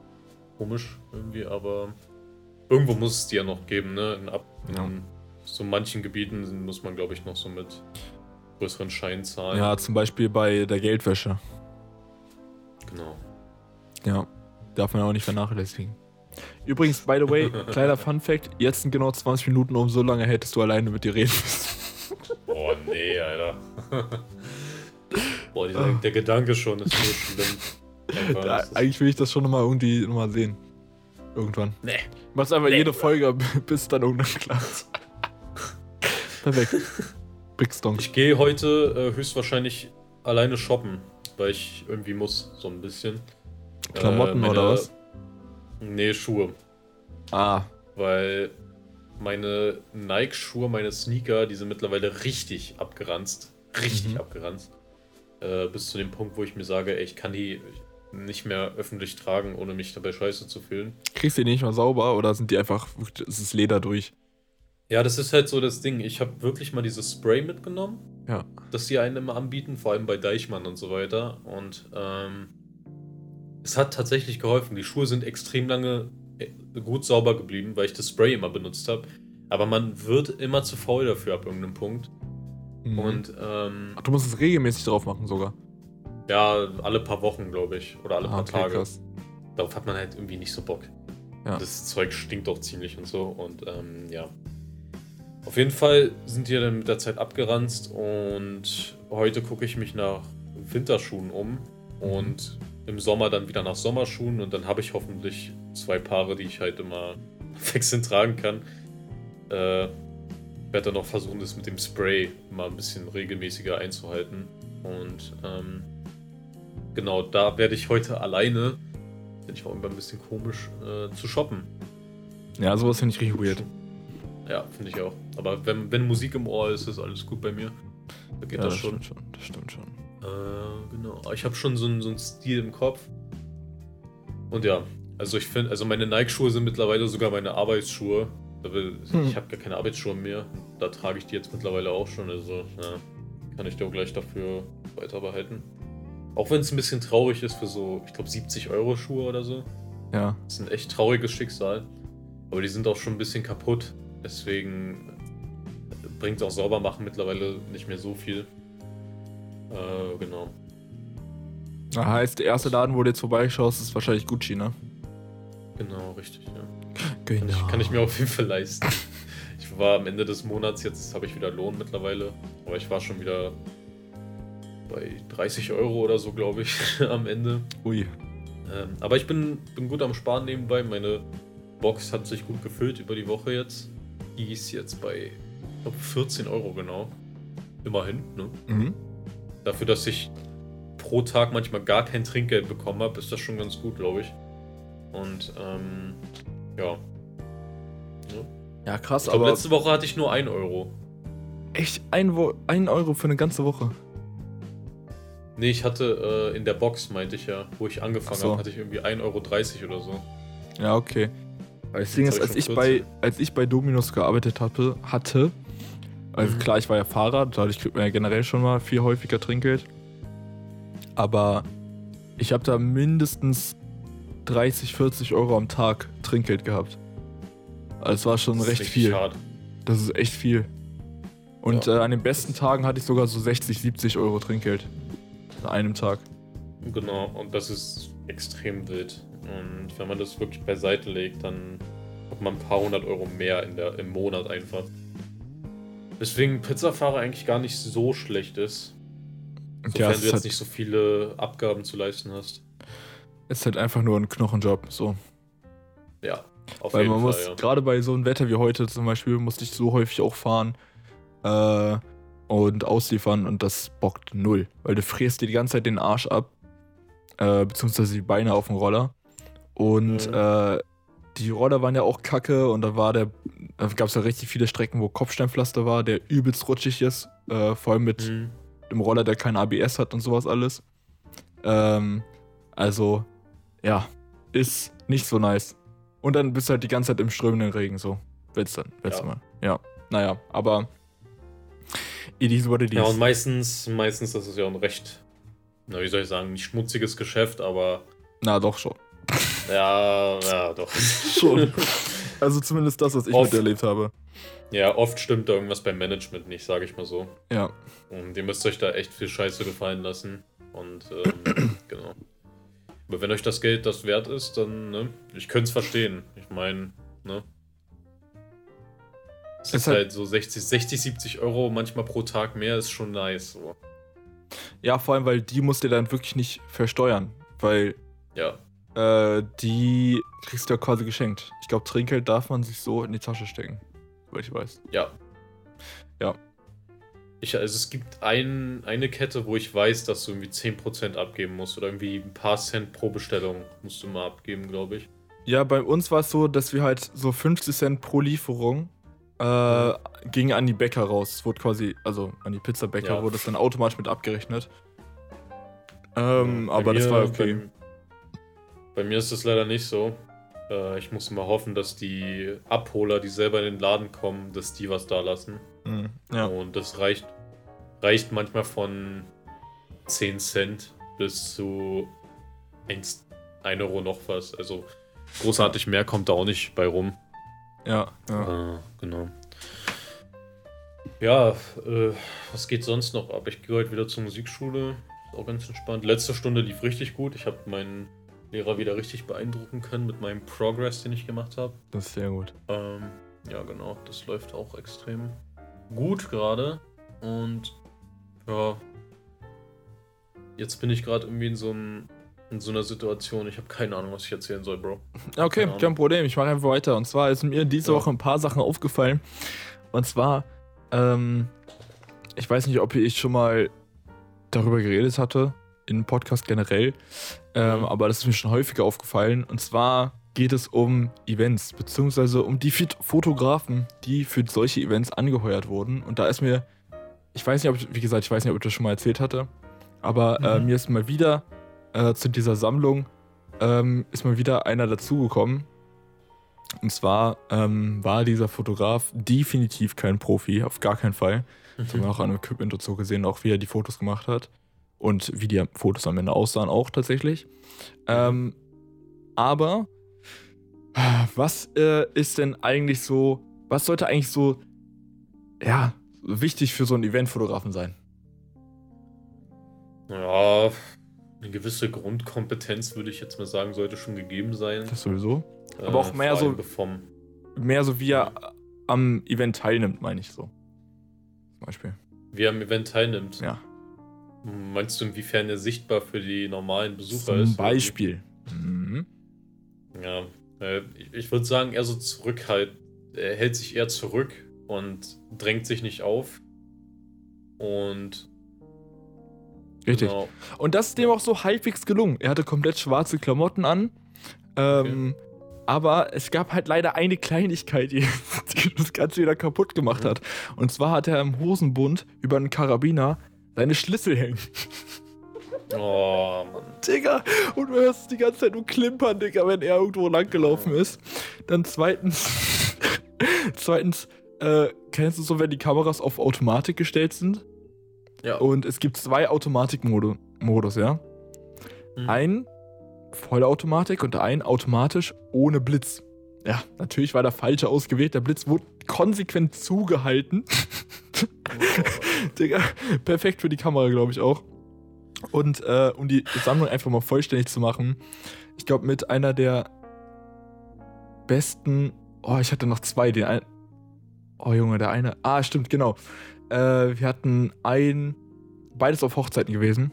S2: komisch irgendwie, aber irgendwo muss es die ja noch geben, ne? In, ab, in
S1: Ja.
S2: so manchen Gebieten muss man, glaube ich, noch so mit größeren Schein zahlen.
S1: Ja, zum Beispiel bei der Geldwäsche.
S2: Genau.
S1: Ja, darf man auch nicht vernachlässigen. Übrigens, by the way, kleiner Fun Fact: Jetzt sind genau 20 Minuten um, so lange hättest du alleine mit dir reden müssen.
S2: Oh nee, Alter. Boah, dieser, der Gedanke schon ist so schlimm. Ist-
S1: eigentlich will ich das schon nochmal irgendwie nochmal sehen. Irgendwann.
S2: Nee.
S1: Machst einfach
S2: Nee.
S1: jede Folge, bis dann irgendwann klar ist. Perfekt. Brickstonk.
S2: Ich gehe heute äh, höchstwahrscheinlich alleine shoppen, weil ich irgendwie muss, so ein bisschen.
S1: Klamotten
S2: Äh, meine-
S1: oder was?
S2: Nee, Schuhe.
S1: Ah,
S2: Weil meine Nike-Schuhe, meine Sneaker, die sind mittlerweile richtig abgeranzt. Richtig
S1: Mhm.
S2: abgeranzt. Äh, bis zu dem Punkt, wo ich mir sage, ey, ich kann die nicht mehr öffentlich tragen, ohne mich dabei scheiße zu fühlen.
S1: kriegst du die nicht mal sauber oder sind die einfach, es ist Leder durch?
S2: Ja, das ist halt so das Ding. Ich habe wirklich mal dieses Spray mitgenommen,
S1: Ja.
S2: das die einen immer anbieten, vor allem bei Deichmann und so weiter. Und ähm, es hat tatsächlich geholfen. Die Schuhe sind extrem lange äh, gut sauber geblieben, weil ich das Spray immer benutzt habe. Aber man wird immer zu faul dafür ab irgendeinem Punkt.
S1: Mhm.
S2: Und ähm,
S1: Ach, du musst es regelmäßig drauf machen sogar.
S2: ja, alle paar Wochen, glaube ich. Oder alle
S1: Ah,
S2: paar
S1: okay,
S2: Tage.
S1: krass.
S2: Darauf hat man halt irgendwie nicht so Bock.
S1: Ja.
S2: Das Zeug stinkt auch ziemlich und so. Und ähm, ja. Auf jeden Fall sind die dann mit der Zeit abgeranzt und heute gucke ich mich nach Winterschuhen um und im Sommer dann wieder nach Sommerschuhen und dann habe ich hoffentlich zwei Paare, die ich halt immer wechselnd tragen kann. Äh, werde dann noch versuchen, das mit dem Spray mal ein bisschen regelmäßiger einzuhalten. Und ähm, genau, da werde ich heute alleine, finde ich auch immer ein bisschen komisch, äh, zu shoppen.
S1: Ja, sowas finde ich richtig weird.
S2: Ja, finde ich auch. Aber wenn, wenn Musik im Ohr ist, ist alles gut bei mir. Da geht
S1: ja,
S2: das schon.
S1: stimmt schon. Das stimmt schon.
S2: Äh, genau. Aber Ich habe schon so einen so einen Stil im Kopf. Und ja, also ich finde, also meine Nike-Schuhe sind mittlerweile sogar meine Arbeitsschuhe.
S1: Hm.
S2: Ich habe gar keine Arbeitsschuhe mehr. Da trage ich die jetzt mittlerweile auch schon. Also ja, kann ich doch gleich dafür weiter behalten. Auch wenn es ein bisschen traurig ist für so, ich glaube 70 Euro Schuhe oder so.
S1: Ja.
S2: Das ist ein echt trauriges Schicksal. Aber die sind auch schon ein bisschen kaputt. Deswegen bringt auch sauber machen mittlerweile nicht mehr so viel. Äh, genau.
S1: Das heißt, der erste Laden, wo du jetzt vorbeischaust, ist wahrscheinlich Gucci, ne?
S2: Genau, richtig, ja.
S1: Genau.
S2: Kann ich, kann ich mir auf jeden Fall leisten. Ich war am Ende des Monats, jetzt habe ich wieder Lohn mittlerweile. Aber ich war schon wieder bei 30 Euro oder so, glaube ich, am Ende.
S1: Ui.
S2: Ähm, aber ich bin, bin gut am Sparen nebenbei. Meine Box hat sich gut gefüllt über die Woche jetzt. Die ist jetzt bei, ich glaube, 14 Euro genau. Immerhin, ne?
S1: Mhm.
S2: Dafür, dass ich pro Tag manchmal gar kein Trinkgeld bekommen habe, ist das schon ganz gut, glaube ich. Und ähm, ja.
S1: Ja, krass,
S2: Ich glaube,
S1: aber
S2: letzte Woche hatte ich nur 1 Euro.
S1: echt ein, Wo ein Euro für eine ganze Woche.
S2: Nee, ich hatte äh, in der Box, meinte ich ja, wo ich angefangen
S1: so.
S2: habe, hatte ich irgendwie 1,30 Euro oder so.
S1: Ja, okay. Das Ding ist, als
S2: ich
S1: bei,
S2: 14.
S1: als ich bei Dominos gearbeitet hatte, hatte also
S2: Mhm.
S1: klar, ich war ja Fahrer, dadurch kriegt man ja generell schon mal viel häufiger Trinkgeld. Aber ich habe da mindestens 30, 40 Euro am Tag Trinkgeld gehabt. Also es war schon recht viel.
S2: hart.
S1: Das ist echt viel. Und
S2: Ja.
S1: äh, an den besten Tagen hatte ich sogar so 60, 70 Euro Trinkgeld. An einem Tag.
S2: Genau, und das ist extrem wild. Und wenn man das wirklich beiseite legt, dann hat man ein paar hundert Euro mehr in der, im Monat einfach. Deswegen Pizzafahrer eigentlich gar nicht so schlecht ist. Sofern
S1: Ja,
S2: du jetzt
S1: halt,
S2: nicht so viele Abgaben zu leisten hast.
S1: es ist halt einfach nur ein Knochenjob. So.
S2: Ja, auf
S1: Weil
S2: jeden
S1: man
S2: Fall,
S1: muss,
S2: ja.
S1: gerade bei so einem Wetter wie heute zum Beispiel, musste ich so häufig auch fahren äh, und ausliefern und das bockt null. Weil du frierst dir die ganze Zeit den Arsch ab, äh, beziehungsweise die Beine auf dem Roller. Und
S2: Mhm.
S1: äh, die Roller waren ja auch kacke und da war der, da gab es ja richtig viele Strecken, wo Kopfsteinpflaster war, der übelst rutschig ist, äh, vor allem mit
S2: Mhm.
S1: dem Roller, der kein ABS hat und sowas alles. Ähm, also, ja, ist nicht so nice. Und dann bist du halt die ganze Zeit im strömenden Regen, so. Willst dann, willst
S2: Ja.
S1: du mal. Ja, naja, aber it is what it
S2: Ja,
S1: is.
S2: und meistens, meistens das ist ja ein recht, na wie soll ich sagen, nicht schmutziges Geschäft, aber
S1: Na, doch schon.
S2: Ja, ja, doch.
S1: Schon. Also zumindest das, was ich
S2: Oft.
S1: miterlebt habe.
S2: Ja, oft stimmt da irgendwas beim Management nicht, sage ich mal so.
S1: Ja.
S2: Und ihr müsst euch da echt viel Scheiße gefallen lassen. Und ähm, genau. Aber wenn euch das Geld das wert ist, dann, ne, ich könnte es verstehen. Ich meine, ne. Es ist,
S1: halt-
S2: halt so 60, 60, 70 Euro manchmal pro Tag mehr, ist schon nice. So.
S1: Ja, vor allem, weil die musst du dann wirklich nicht versteuern. Weil
S2: Ja.
S1: Äh, die kriegst du ja quasi geschenkt. Ich glaube, Trinkgeld darf man sich so in die Tasche stecken. Weil ich weiß.
S2: Ja.
S1: Ja.
S2: Ich, also es gibt ein, eine Kette, wo ich weiß, dass du irgendwie 10% abgeben musst. Oder irgendwie ein paar Cent pro Bestellung musst du mal abgeben, glaube ich.
S1: Ja, bei uns war es so, dass wir halt so 50 Cent pro Lieferung äh, ging an die Bäcker raus. Es wurde quasi, also an die Pizzabäcker
S2: Ja.
S1: wurde es dann automatisch mit abgerechnet. Ähm,
S2: Bei
S1: aber das
S2: mir-
S1: war okay.
S2: Bei, bei mir ist das leider nicht so. Äh, ich muss mal hoffen, dass die Abholer, die selber in den Laden kommen, dass die was da lassen.
S1: Mhm, ja.
S2: Und das reicht, reicht manchmal von 10 Cent bis zu 1, 1 Euro noch was. Also großartig mehr kommt da auch nicht bei rum.
S1: Ja, ja.
S2: Äh, genau. Ja, äh, was geht sonst noch ab? Ich gehe heute wieder zur Musikschule. Ist auch ganz entspannt. Letzte Stunde lief richtig gut. Ich habe meinen Lehrer wieder richtig beeindrucken können mit meinem Progress, den ich gemacht habe.
S1: Das ist sehr gut.
S2: Ähm, ja, genau. Das läuft auch extrem gut gerade. Und ja, jetzt bin ich gerade irgendwie in so, einem, in so einer Situation. Ich habe keine Ahnung, was ich erzählen soll, Bro.
S1: Okay, kein Problem. Ich mache einfach weiter. Und zwar ist mir diese
S2: Ja.
S1: Woche ein paar Sachen aufgefallen. Und zwar, ähm, ich weiß nicht, ob ich schon mal darüber geredet hatte, in Podcast generell, ähm,
S2: Mhm.
S1: aber das ist mir schon häufiger aufgefallen. Und zwar geht es um Events, beziehungsweise um die Fotografen, die für solche Events angeheuert wurden. Und da ist mir, ich weiß nicht, ob ich, wie gesagt, ich weiß nicht, ob ich das schon mal erzählt hatte, aber äh,
S2: Mhm.
S1: mir ist mal wieder äh, zu dieser Sammlung ähm, ist mal wieder einer dazugekommen. Und zwar ähm, war dieser Fotograf definitiv kein Profi, auf gar keinen Fall. Das haben wir auch an Equipment und so gesehen, auch wie er die Fotos gemacht hat. Und wie die Fotos am Ende aussahen, auch tatsächlich. Ähm, aber was äh, ist denn eigentlich so, was sollte eigentlich so, ja, wichtig für so einen Eventfotografen sein?
S2: Ja, eine gewisse Grundkompetenz, würde ich jetzt mal sagen, sollte schon gegeben sein.
S1: Das sowieso. aber auch
S2: Äh,
S1: mehr
S2: vor allem
S1: so-
S2: Vom,
S1: Mehr so, wie er am Event teilnimmt, meine ich so. Zum Beispiel.
S2: wie er am Event teilnimmt.
S1: Ja.
S2: Meinst du, inwiefern er sichtbar für die normalen Besucher
S1: Zum
S2: ist?
S1: Beispiel. Mhm.
S2: Ja, äh, ich, würde sagen, eher so zurückhalt. Er hält sich eher zurück und drängt sich nicht auf. Und
S1: Richtig.
S2: genau,
S1: Und das ist dem auch so halbwegs gelungen. Er hatte komplett schwarze Klamotten an. Ähm, Aber es gab halt leider eine Kleinigkeit, die, die das Ganze wieder kaputt gemacht hat. Und zwar hat er im Hosenbund über einen Karabiner seine Schlüssel hängen.
S2: oh Mann.
S1: Digga, und du hörst die ganze Zeit nur klimpern, Digga, wenn er irgendwo langgelaufen ist. Dann zweitens, zweitens, äh, kennst du so, wenn die Kameras auf Automatik gestellt sind?
S2: Ja.
S1: Und es gibt zwei Automatikmodus, ja?
S2: Mhm.
S1: Ein Vollautomatik und ein automatisch ohne Blitz. Ja, natürlich war der falsche ausgewählt. Der Blitz wurde konsequent zugehalten. Digga, perfekt für die Kamera, glaube ich auch. Und äh, um die Sammlung einfach mal vollständig zu machen, ich glaube, mit einer der besten. Oh, ich hatte noch zwei. Den ein, oh, Junge, der eine. Ah, stimmt, genau. Äh, wir hatten ein. Beides auf Hochzeiten gewesen.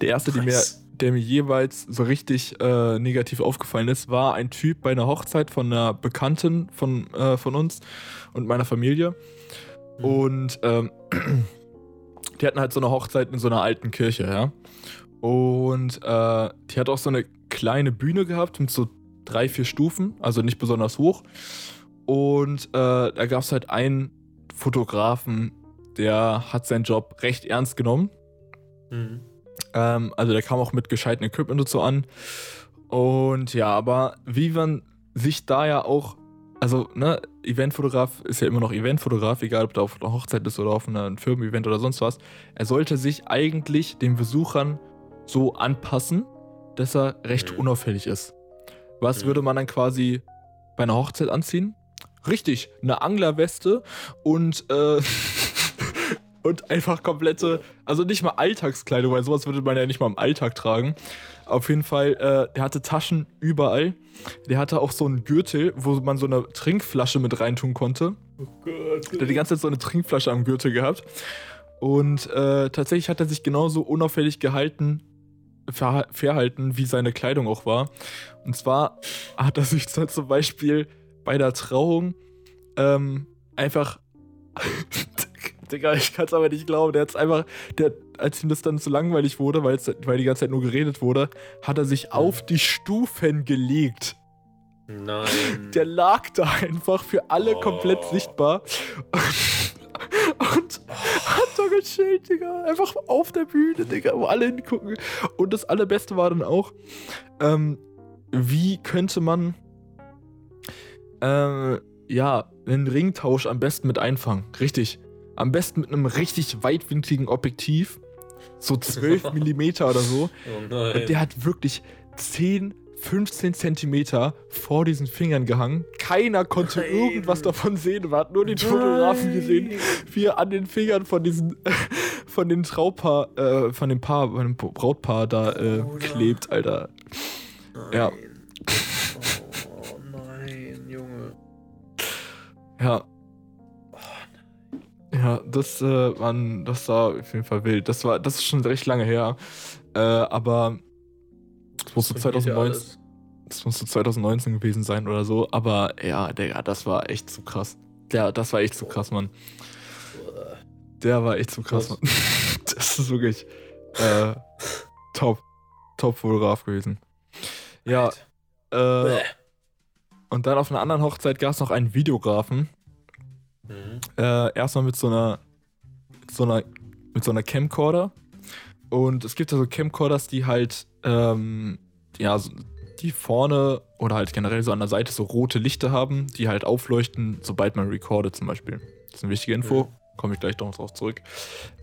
S1: Der erste, mir, der mir jeweils so richtig äh, negativ aufgefallen ist, war ein Typ bei einer Hochzeit von einer Bekannten von, äh, von uns und meiner Familie.
S2: Mhm.
S1: Und ähm, die hatten halt so eine Hochzeit in so einer alten Kirche, ja. Und äh, die hat auch so eine kleine Bühne gehabt mit so drei, vier Stufen, also nicht besonders hoch. Und äh, da gab es halt einen Fotografen, der hat seinen Job recht ernst genommen.
S2: Mhm.
S1: Ähm, also der kam auch mit gescheitem Equipment so an. Und ja, aber wie man sich da ja auch, also ne, Eventfotograf ist ja immer noch Eventfotograf, egal ob der auf einer Hochzeit ist oder auf einem Firmen-Event oder sonst was. Er sollte sich eigentlich den Besuchern so anpassen, dass er recht
S2: Mhm.
S1: unauffällig ist. Was
S2: Mhm.
S1: würde man dann quasi bei einer Hochzeit anziehen? Richtig, eine Anglerweste und äh, und einfach komplette, also nicht mal Alltagskleidung, weil sowas würde man ja nicht mal im Alltag tragen. Auf jeden Fall, äh, der hatte Taschen überall. Der hatte auch so einen Gürtel, wo man so eine Trinkflasche mit reintun konnte.
S2: Oh Gott.
S1: Der hat die ganze Zeit so eine Trinkflasche am Gürtel gehabt. Und äh, tatsächlich hat er sich genauso unauffällig gehalten, ver verhalten, wie seine Kleidung auch war. Und zwar hat er sich zum Beispiel bei der Trauung ähm, einfach. Digga, ich kann es aber nicht glauben. Der hat einfach, der, als ihm das dann zu langweilig wurde, weil die ganze Zeit nur geredet wurde, hat er sich auf die Stufen gelegt.
S2: Nein.
S1: Der lag da einfach für alle komplett
S2: Oh.
S1: sichtbar. Und hat da gechillt, Digga. Einfach auf der Bühne, Digga, wo alle hingucken. Und das Allerbeste war dann auch, ähm, wie könnte man, äh, ja, einen Ringtausch am besten mit einfangen? Richtig. Am besten mit einem richtig weitwinkligen Objektiv. So 12 Millimeter oder so.
S2: Oh
S1: Und
S2: nein.
S1: der hat wirklich 10, 15 Zentimeter vor diesen Fingern gehangen. Keiner konnte
S2: Nein.
S1: irgendwas davon sehen. Man hat nur die Fotografen gesehen, wie er an den Fingern von diesen, von den Traupaar, äh, von dem Paar, von dem Brautpaar da äh,
S2: Bruder.
S1: klebt, Alter. Ja.
S2: Oh nein, Junge.
S1: Ja. Ja, das, äh, man, das war auf jeden Fall wild. Das war, das ist schon recht lange her. Äh, aber das musste
S2: Bringt dir
S1: 2019,
S2: alles.
S1: das musste 2019 gewesen sein oder so. Aber ja, Digga, das war echt zu krass. Der, das war echt zu krass, Mann. Der war echt zu krass? Mann. Das ist wirklich äh, top. Top Fotograf gewesen. Ja, äh, und dann auf einer anderen Hochzeit gab es noch einen Videografen.
S2: Mhm.
S1: Äh, erstmal mit so einer, so einer, mit so einer Camcorder. Und es gibt ja so Camcorders, die halt, ähm, ja, die vorne oder halt generell so an der Seite so rote Lichter haben, die halt aufleuchten, sobald man recordet zum Beispiel. Das ist eine wichtige Info,
S2: Mhm.
S1: komme ich gleich noch drauf zurück.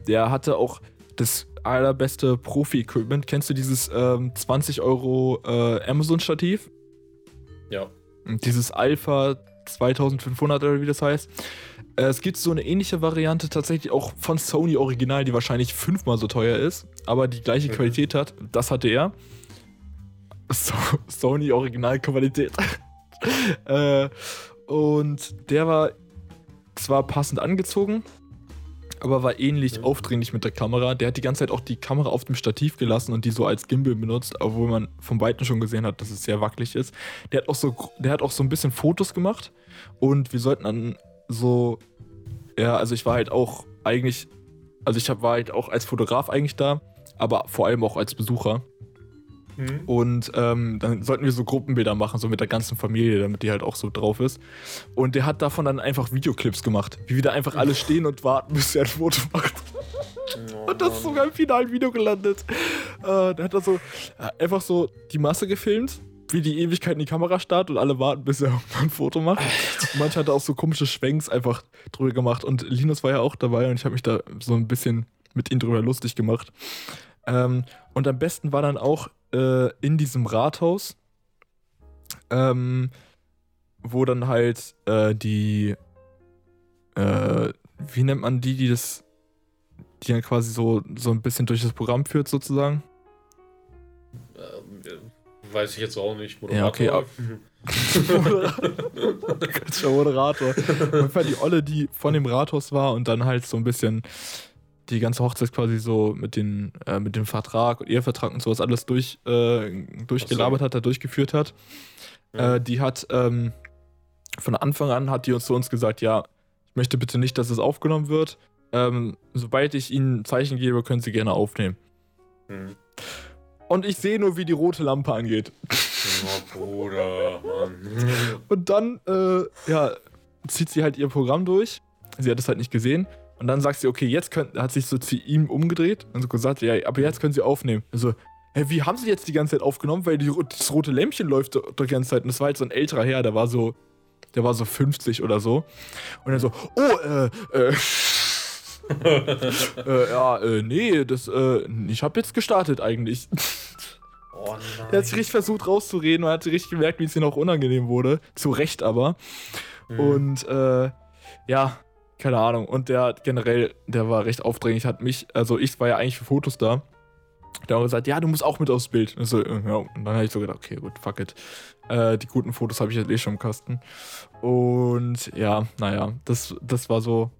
S1: Der hatte auch das allerbeste Profi-Equipment. Kennst du dieses ähm, 20 Euro äh, Amazon-Stativ?
S2: Ja.
S1: Dieses Alpha 2500 oder wie das heißt. Äh, Es gibt so eine ähnliche Variante tatsächlich auch von Sony Original, die wahrscheinlich fünfmal so teuer ist, aber die gleiche
S2: Mhm.
S1: Qualität hat. Das hatte er. So, Sony Original Qualität. äh, und der war zwar passend angezogen, aber war ähnlich
S2: Mhm.
S1: aufdringlich mit der Kamera. Der hat die ganze Zeit auch die Kamera auf dem Stativ gelassen und die so als Gimbal benutzt, obwohl man vom Weiten schon gesehen hat, dass es sehr wackelig ist. Der hat auch so, der hat auch so ein bisschen Fotos gemacht und wir sollten dann so, ja, also ich war halt auch eigentlich, also ich war halt auch als Fotograf eigentlich da, aber vor allem auch als Besucher.
S2: Mhm.
S1: Und ähm, dann sollten wir so Gruppenbilder machen, so mit der ganzen Familie, damit die halt auch so drauf ist. Und der hat davon dann einfach Videoclips gemacht, wie wir da einfach alle stehen und warten, bis er ein Foto macht.
S2: Oh,
S1: Und das ist sogar im finalen Video gelandet. Äh, der hat da so äh, einfach so die Masse gefilmt, wie die Ewigkeit in die Kamera starrt und alle warten, bis er ein Foto macht. Und manche hat er auch so komische Schwenks einfach drüber gemacht. Und Linus war ja auch dabei und ich habe mich da so ein bisschen mit ihm drüber lustig gemacht. Ähm, und am besten war dann auch äh, in diesem Rathaus, ähm, wo dann halt äh, die, äh, wie nennt man die, die das, die dann quasi so, so ein bisschen durch das Programm führt sozusagen.
S2: Weiß ich jetzt auch nicht.
S1: Ja, okay,
S2: Moderator?
S1: Ganz schön Moderator. Auf jeden Fall die Olle, die von dem Rathaus war und dann halt so ein bisschen die ganze Hochzeit quasi so mit, den, äh, mit dem Vertrag und Ehevertrag und sowas alles durch, äh, durchgelabert hat, da durchgeführt hat.
S2: Ja.
S1: Äh, die hat ähm, von Anfang an hat die uns zu uns gesagt, ja, ich möchte bitte nicht, dass es aufgenommen wird. Ähm, sobald ich Ihnen ein Zeichen gebe, können Sie gerne aufnehmen.
S2: Mhm.
S1: Und ich sehe nur, wie die rote Lampe angeht.
S2: Oh, Bruder, Mann.
S1: Und dann, äh, ja, zieht sie halt ihr Programm durch. Sie hat es halt nicht gesehen. Und dann sagt sie, okay, jetzt können, hat sich so zu ihm umgedreht und so gesagt, ja, aber jetzt können sie aufnehmen. Also, hä, wie haben sie jetzt die ganze Zeit aufgenommen? Weil die, das rote Lämpchen läuft die ganze Zeit. Und das war halt so ein älterer Herr, der war so, der war so 50 oder so. Und dann so, oh, äh, äh, äh ja, äh, nee, das, äh, ich habe jetzt gestartet eigentlich.
S2: Oh
S1: Er hat
S2: nein.
S1: sich richtig versucht rauszureden und hat richtig gemerkt, wie es ihm auch unangenehm wurde. Zu Recht aber. Mhm. Und äh, ja, keine Ahnung. Und der generell, der war recht aufdringlich, hat mich, also ich war ja eigentlich für Fotos da. Der hat gesagt, ja, du musst auch mit aufs Bild. Und, so, ja, und dann habe ich so gedacht, okay, gut, fuck it. Äh, die guten Fotos habe ich jetzt eh schon im Kasten. Und ja, naja, das, das war so.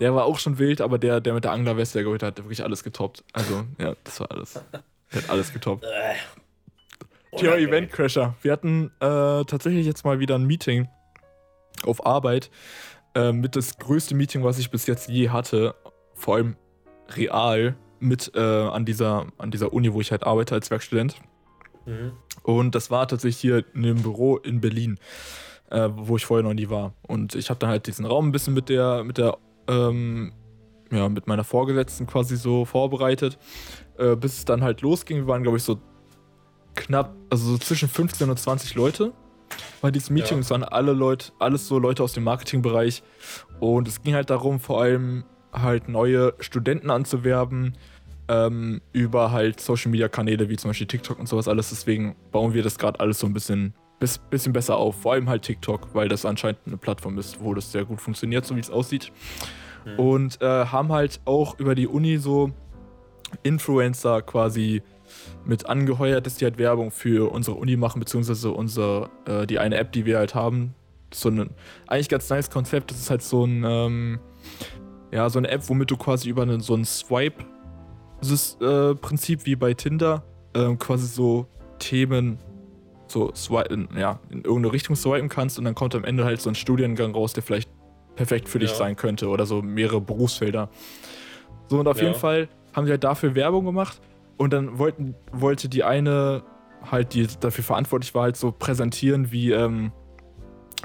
S1: Der war auch schon wild, aber der, der mit der Anglerweste, der geholt hat, hat wirklich alles getoppt. Also, ja, das war alles. Der hat alles getoppt. Thema Event Crasher. Wir hatten äh, tatsächlich jetzt mal wieder ein Meeting auf Arbeit. Äh, mit das größte Meeting, was ich bis jetzt je hatte. Vor allem real mit äh, an, dieser, an dieser Uni, wo ich halt arbeite als Werkstudent. Mhm. Und das war tatsächlich hier in einem Büro in Berlin, äh, wo ich vorher noch nie war. Und ich habe dann halt diesen Raum ein bisschen mit der, mit der, ähm, ja, mit meiner Vorgesetzten quasi so vorbereitet, äh, bis es dann halt losging. Wir waren, glaube ich, so knapp, also so zwischen 15 und 20 Leute bei diesem Meeting. Es waren alle Leute, alles so Leute aus dem Marketingbereich. Und es ging halt darum, vor allem halt neue Studenten anzuwerben, ähm, über halt Social Media Kanäle wie zum Beispiel TikTok und sowas alles. Deswegen bauen wir das gerade alles so ein bisschen, bis, bisschen besser auf. Vor allem halt TikTok, weil das anscheinend eine Plattform ist, wo das sehr gut funktioniert, so wie es aussieht. Mhm. Und äh, haben halt auch über die Uni so Influencer quasi mit angeheuert, dass die halt Werbung für unsere Uni machen, beziehungsweise unsere, äh, die eine App, die wir halt haben. So ein eigentlich ganz nice Konzept. Das ist halt so ein, ähm, ja, so eine App, womit du quasi über einen, so ein Swipe äh, Prinzip wie bei Tinder äh, quasi so Themen so swipen, ja, in irgendeine Richtung swipen kannst und dann kommt am Ende halt so ein Studiengang raus, der vielleicht perfekt für dich ja. sein könnte oder so mehrere Berufsfelder. So und auf ja. jeden Fall haben sie halt dafür Werbung gemacht und dann wollten, wollte die eine halt, die dafür verantwortlich war, halt so präsentieren, wie, ähm,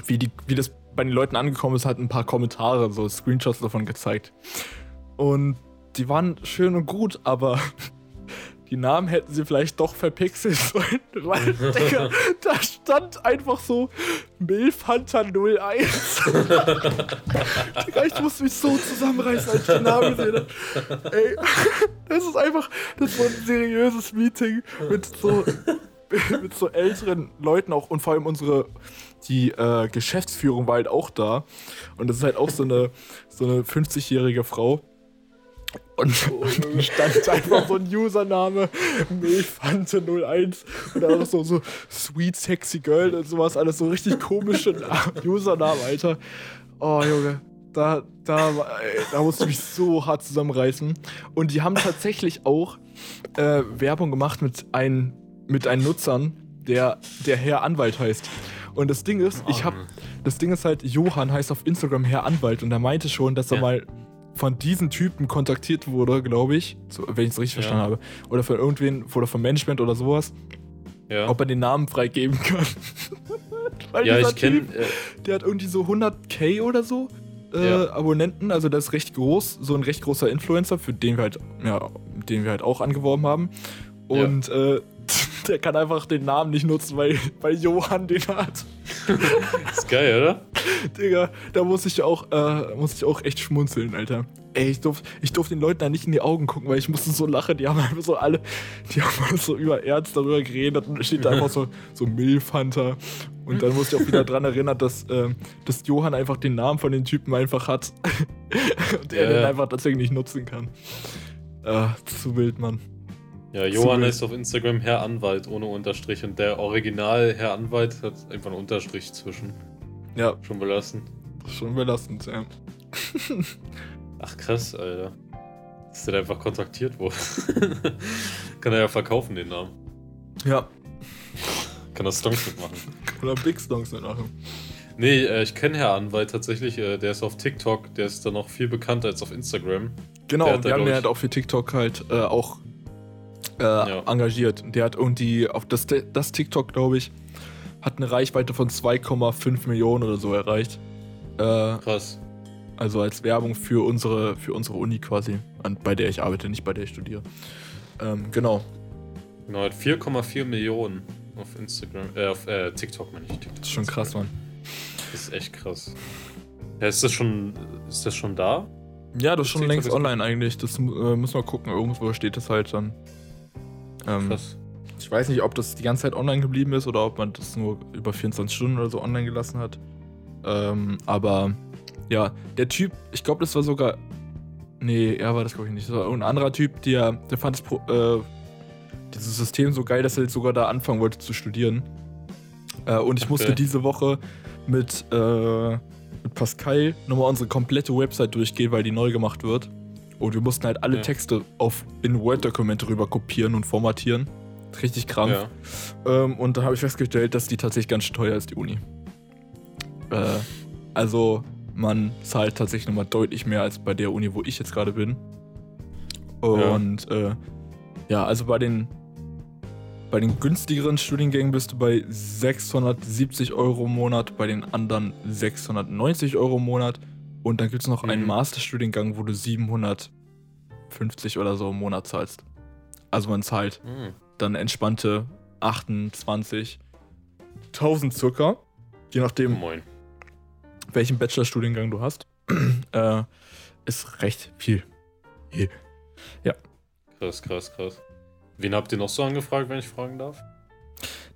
S1: wie, die, wie das bei den Leuten angekommen ist, hat ein paar Kommentare, so Screenshots davon gezeigt. Und die waren schön und gut, aber die Namen hätten sie vielleicht doch verpixelt sollen, weil, Digga, da stand einfach so Milfhunter 01. Digga, ich muss mich so zusammenreißen, als ich den Namen gesehen habe. Ey, das ist einfach, das war ein seriöses Meeting mit so, mit so älteren Leuten auch und vor allem unsere, die äh, Geschäftsführung war halt auch da. Und das ist halt auch so eine, so eine 50-jährige Frau und, und stand einfach so ein Username, Milfante01 und auch so, so Sweet Sexy Girl und sowas, alles so richtig komische Usernamen, Alter. Oh, Junge, da, da, da musste ich mich so hart zusammenreißen. Und die haben tatsächlich auch äh, Werbung gemacht mit, ein, mit einem Nutzern, der, der Herr Anwalt heißt. Und das Ding ist, ich hab, das Ding ist halt, Johann heißt auf Instagram Herr Anwalt und er meinte schon, dass er ja. mal von diesen Typen kontaktiert wurde, glaube ich, so, wenn ich es richtig ja. verstanden habe. Oder von irgendwen, oder vom Management oder sowas. Ja. Ob er den Namen freigeben kann. Weil ja, ich kenne. Äh, der hat irgendwie so 100k oder so äh, ja. Abonnenten, also der ist recht groß, so ein recht großer Influencer, für den wir halt, ja, den wir halt auch angeworben haben. Und äh, der kann einfach den Namen nicht nutzen, weil, weil Johann den hat.
S2: ist geil, oder?
S1: Digga, da muss ich auch, äh, muss ich auch echt schmunzeln, Alter. Ey, ich durfte ich durf den Leuten da nicht in die Augen gucken, weil ich musste so lachen. Die haben einfach so alle, die haben so über Ernst darüber geredet und steht da einfach so, so Milfhunter. Und dann musste ich auch wieder dran erinnern, dass, äh, dass Johann einfach den Namen von den Typen einfach hat. und er ja. den einfach deswegen nicht nutzen kann. Äh, zu wild, Mann.
S2: Ja, Johann ist auf Instagram Herr Anwalt ohne Unterstrich und der Original Herr Anwalt hat einfach einen Unterstrich zwischen.
S1: Ja.
S2: Schon belastend.
S1: Schon belastend, ja.
S2: Ach krass, Alter. Dass der einfach kontaktiert wurde. Kann er ja verkaufen, den Namen.
S1: Ja.
S2: Kann er Stonks mitmachen.
S1: Oder Big Stonks mitmachen.
S2: Nee, äh, ich kenne Herr Anwalt tatsächlich. Äh, der ist auf TikTok, der ist da noch viel bekannter als auf Instagram.
S1: Genau, wir da, haben den halt auch für TikTok halt äh, auch äh, ja. engagiert. Der hat irgendwie auf das, das TikTok, glaube ich, hat eine Reichweite von 2,5 Millionen oder so erreicht.
S2: Äh, Krass.
S1: Also als Werbung für unsere, für unsere Uni quasi, an, bei der ich arbeite, nicht bei der ich studiere. Ähm, genau.
S2: Genau, hat 4,4 Millionen auf Instagram, äh, auf äh, TikTok meine ich. TikTok,
S1: das ist schon krass, Mann.
S2: Das ist echt krass. Ja, ist das schon, ist das schon da?
S1: Ja, das ist schon längst online eigentlich. Das äh, müssen wir gucken. Irgendwo steht das halt dann. Ähm, Krass. Ich weiß nicht, ob das die ganze Zeit online geblieben ist oder ob man das nur über 24 Stunden oder so online gelassen hat. Ähm, aber ja, der Typ, ich glaube, das war sogar. Nee, er war das, glaube ich, nicht. Das war ein anderer Typ, der, der fand das, äh, dieses System so geil, dass er jetzt sogar da anfangen wollte zu studieren. Äh, und ich
S2: Okay.
S1: musste diese Woche mit, äh, mit Pascal nochmal unsere komplette Website durchgehen, weil die neu gemacht wird. Und wir mussten halt alle
S2: Ja.
S1: Texte auf in Word-Dokumente rüber kopieren und formatieren. Richtig krank.
S2: Ja.
S1: Ähm, und da habe ich festgestellt, dass die tatsächlich ganz schön teuer ist, die Uni. Äh, also man zahlt tatsächlich nochmal deutlich mehr als bei der Uni, wo ich jetzt gerade bin. Und ja. Äh, ja, also bei den bei den günstigeren Studiengängen bist du bei 670 Euro im Monat, bei den anderen 690 Euro im Monat. Und dann gibt es noch einen
S2: Mhm.
S1: Masterstudiengang, wo du 750 oder so im Monat zahlst. Also man zahlt
S2: Hm.
S1: dann entspannte 28.000 circa, je nachdem,
S2: Moin.
S1: welchen Bachelorstudiengang du hast, äh, ist recht viel.
S2: Krass, krass, krass. Wen habt ihr noch so angefragt, wenn ich fragen darf?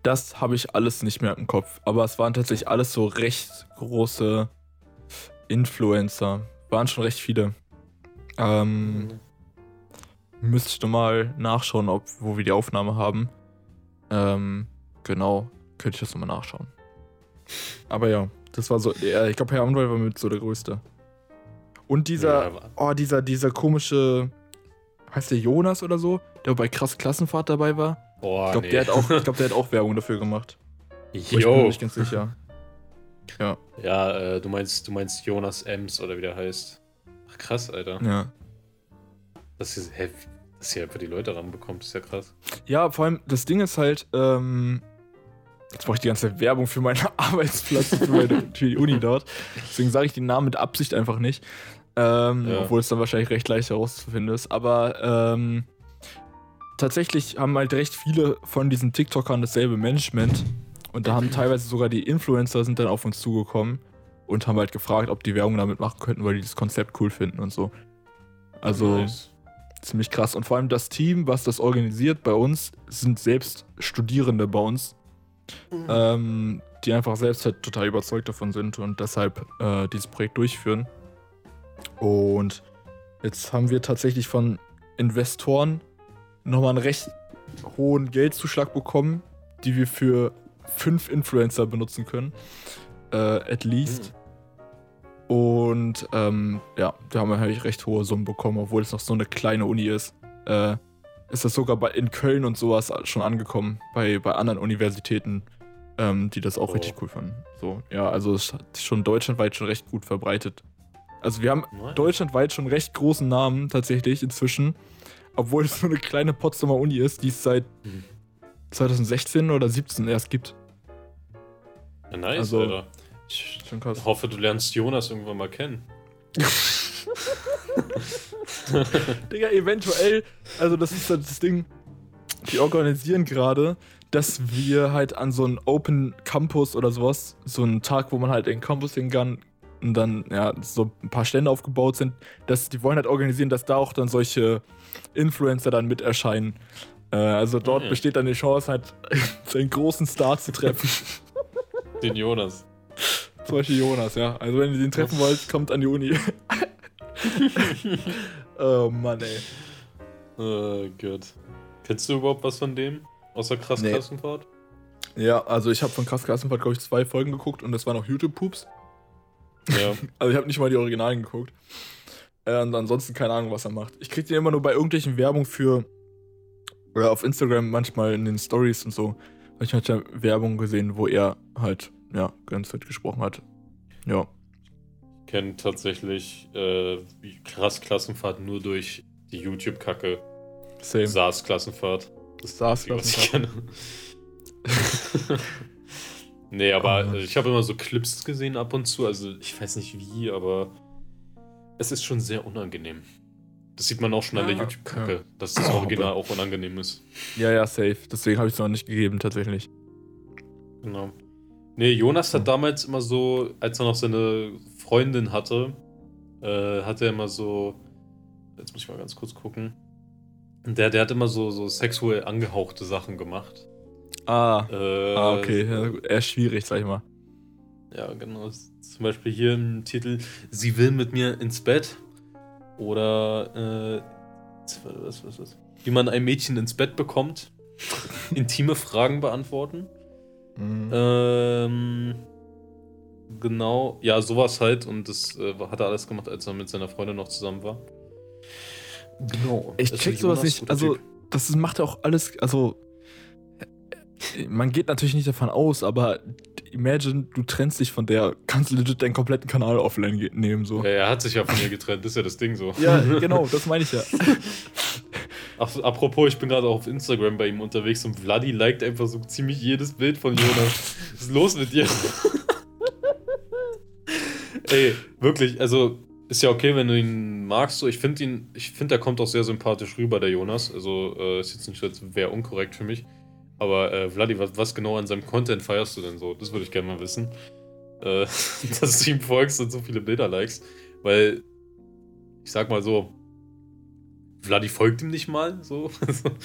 S1: Das habe ich alles nicht mehr im Kopf, aber es waren tatsächlich alles so recht große Influencer. Waren schon recht viele. Ähm, müsste ich nochmal nachschauen, ob, wo wir die Aufnahme haben. Ähm, genau, könnte ich das nochmal nachschauen. Aber ja, das war so, ja, ich glaube, Herr Anwalt war mit so der größte. Und dieser,
S2: Ja,
S1: oh, dieser, dieser komische, heißt der Jonas oder so, der bei krass Klassenfahrt dabei war.
S2: Boah,
S1: Ich glaube,
S2: nee.
S1: der, hat auch- ich glaub, der hat auch Werbung dafür gemacht. Aber Ich bin mir
S2: Jo.
S1: nicht ganz sicher.
S2: Ja, äh, du meinst, du meinst Jonas Ems oder wie der heißt. Ach krass, Alter.
S1: Ja.
S2: Das ist, hä, dass ihr einfach die Leute ranbekommt, ist ja krass.
S1: Ja, vor allem, das Ding ist halt, ähm, jetzt mache ich die ganze Zeit Werbung für meinen Arbeitsplatz, für, meine, für die Uni dort. Deswegen sage ich den Namen mit Absicht einfach nicht. Ähm,
S2: Ja.
S1: Obwohl es dann wahrscheinlich recht leicht herauszufinden ist. Aber ähm, tatsächlich haben halt recht viele von diesen TikTokern dasselbe Management. Und da haben teilweise sogar die Influencer sind dann auf uns zugekommen und haben halt gefragt, ob die Werbung damit machen könnten, weil die das Konzept cool finden und so. Also
S2: Nice.
S1: ziemlich krass. Und vor allem das Team, was das organisiert bei uns, sind selbst Studierende bei uns, ähm, die einfach selbst halt total überzeugt davon sind und deshalb äh, dieses Projekt durchführen. Und jetzt haben wir tatsächlich von Investoren nochmal einen recht hohen Geldzuschlag bekommen, die wir für fünf Influencer benutzen können. Äh, at least. Und ähm, ja, da haben wir halt recht hohe Summen bekommen, obwohl es noch so eine kleine Uni ist. Äh, ist das sogar bei, in Köln und sowas schon angekommen, bei, bei anderen Universitäten, ähm, die das auch
S2: Oh.
S1: richtig cool fanden. So, ja, also es ist schon deutschlandweit schon recht gut verbreitet. Also wir haben
S2: Nice.
S1: deutschlandweit schon recht großen Namen tatsächlich inzwischen, obwohl es so eine kleine Potsdamer Uni ist, die es seit
S2: Mhm.
S1: 2016 oder 17 erst gibt.
S2: Ja, nice,
S1: also-
S2: Alter. Ich
S1: Schon krass.
S2: hoffe, du lernst Jonas irgendwann mal kennen.
S1: Digga, eventuell, also das ist halt das Ding, die organisieren gerade, dass wir halt an so einen Open Campus oder sowas, so einen Tag, wo man halt in den Campus gehen kann und dann, ja, so ein paar Stände aufgebaut sind, dass die wollen halt organisieren, dass da auch dann solche Influencer dann mit erscheinen. Äh, also dort
S2: Mhm.
S1: besteht dann die Chance, halt einen großen Star zu treffen.
S2: Den Jonas.
S1: Zum Beispiel Jonas, ja. Also wenn ihr den treffen wollt, kommt an die Uni. oh Mann, ey.
S2: Oh Gott. Kennst du überhaupt was von dem? Außer krass
S1: Nee.
S2: Klassenfahrt?
S1: Ja, also ich habe von Krass Klassenfahrt, glaube ich, zwei Folgen geguckt und das waren auch YouTube-Poops.
S2: Ja.
S1: Also ich habe nicht mal die Originalen geguckt. Äh, und ansonsten keine Ahnung, was er macht. Ich krieg den immer nur bei irgendwelchen Werbung für. Oder auf Instagram manchmal in den Stories und so. Hab ich manchmal Werbung gesehen, wo er halt, ja, ganz fit gesprochen hat. Ja.
S2: Kennt tatsächlich äh, krass Klassenfahrt nur durch die YouTube-Kacke.
S1: Same.
S2: SARS-Klassenfahrt.
S1: Das saß
S2: Die, was ich kenne. nee, aber
S1: Oh.
S2: ich habe immer so Clips gesehen ab und zu. Also ich weiß nicht wie, aber es ist schon sehr unangenehm. Das sieht man auch schon an der YouTube-Kacke,
S1: ja.
S2: dass das Original auch unangenehm ist.
S1: Ja, ja, safe. Deswegen habe ich es noch nicht gegeben, tatsächlich.
S2: Genau. Nee, Jonas hat damals immer so, als er noch seine Freundin hatte, äh, hat er immer so, jetzt muss ich mal ganz kurz gucken. Der, der hat immer so, so sexuell angehauchte Sachen gemacht.
S1: Ah,
S2: Äh,
S1: ah okay. Ja, eher schwierig, sag ich mal.
S2: Ja, genau. Zum Beispiel hier im Titel Sie will mit mir ins Bett. Oder äh, was, was, was? Wie man ein Mädchen ins Bett bekommt. Intime Fragen beantworten. Mhm. Ähm, genau, ja, sowas halt. Und das äh, hat er alles gemacht, als er mit seiner Freundin noch zusammen war.
S1: Genau. Ich check sowas nicht. Also, das macht ja auch alles. Also, man geht natürlich nicht davon aus, aber imagine, du trennst dich von der, kannst legit deinen kompletten Kanal offline nehmen. So.
S2: Ja, er hat sich ja von ihr getrennt, das ist ja das Ding so.
S1: Ja, genau, das meine ich ja.
S2: Ach, apropos, ich bin gerade auch auf Instagram bei ihm unterwegs und Vladi liked einfach so ziemlich jedes Bild von Jonas. Was ist los mit dir? Ey, wirklich, also ist ja okay, wenn du ihn magst. So, ich finde ihn, ich finde, er kommt auch sehr sympathisch rüber, der Jonas. Also äh, ist jetzt nicht so, als wäre unkorrekt für mich. Aber äh, Vladi, was, was, genau an seinem Content feierst du denn so? Das würde ich gerne mal wissen. Äh, dass du ihm folgst und so viele Bilder likest. Weil, ich sag mal so, Vladi folgt ihm nicht mal. So.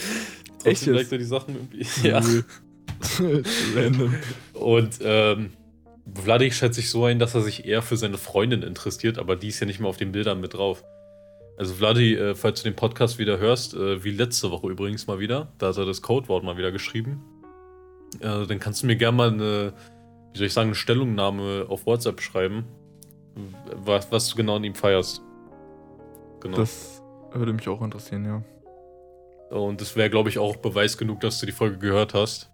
S1: Echt?
S2: liked er die Sachen irgendwie. Ja. Random. Und ähm, Vladi schätzt sich so ein, dass er sich eher für seine Freundin interessiert, aber die ist ja nicht mehr auf den Bildern mit drauf. Also Vladi, äh, falls du den Podcast wieder hörst, äh, wie letzte Woche übrigens mal wieder, da hat er das Codewort mal wieder geschrieben. Äh, dann kannst du mir gerne mal eine, wie soll ich sagen, eine Stellungnahme auf WhatsApp schreiben, was, was du genau an ihm feierst.
S1: Genau. Das würde mich auch interessieren, ja.
S2: Und das wäre, glaube ich, auch Beweis genug, dass du die Folge gehört hast.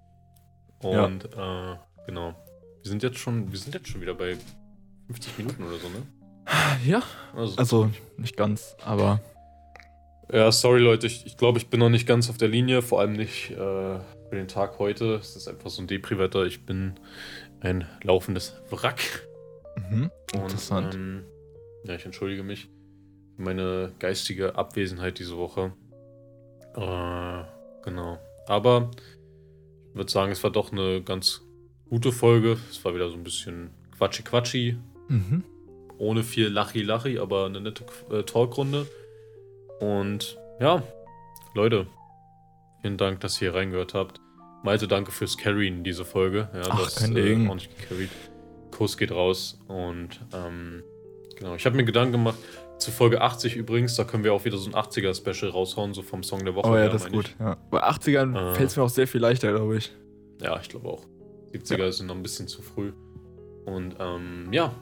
S2: Und ja. Äh, genau. Wir sind jetzt schon, wir sind jetzt schon wieder bei 50 Minuten oder so, ne?
S1: Ja. Also, also nicht ganz, aber.
S2: Ja, sorry Leute, ich, ich glaube, ich bin noch nicht ganz auf der Linie, vor allem nicht äh, für den Tag heute. Es ist einfach so ein Depri-Wetter. Ich bin ein laufendes Wrack.
S1: Mhm, interessant. Und, ähm,
S2: ja, ich entschuldige mich für meine geistige Abwesenheit diese Woche. Äh, genau. Aber ich würde sagen, es war doch eine ganz gute Folge. Es war wieder so ein bisschen quatschi-quatschi. Mhm ohne viel Lachi-Lachi, aber eine nette äh, Talkrunde. Und ja, Leute, vielen Dank, dass ihr hier reingehört habt. Malte, danke fürs Carryen diese Folge. Ja,
S1: Ach, das kein Ding.
S2: Äh, auch nicht gecarried. Kurs geht raus und ähm, genau, ich habe mir Gedanken gemacht, zu Folge 80 übrigens, da können wir auch wieder so ein 80er-Special raushauen, so vom Song der Woche.
S1: Oh ja, das ist gut. Ja. Bei 80ern äh, fällt es mir auch sehr viel leichter, glaube ich.
S2: Ja, ich glaube auch. 70er ja. sind noch ein bisschen zu früh. Und ähm, ja,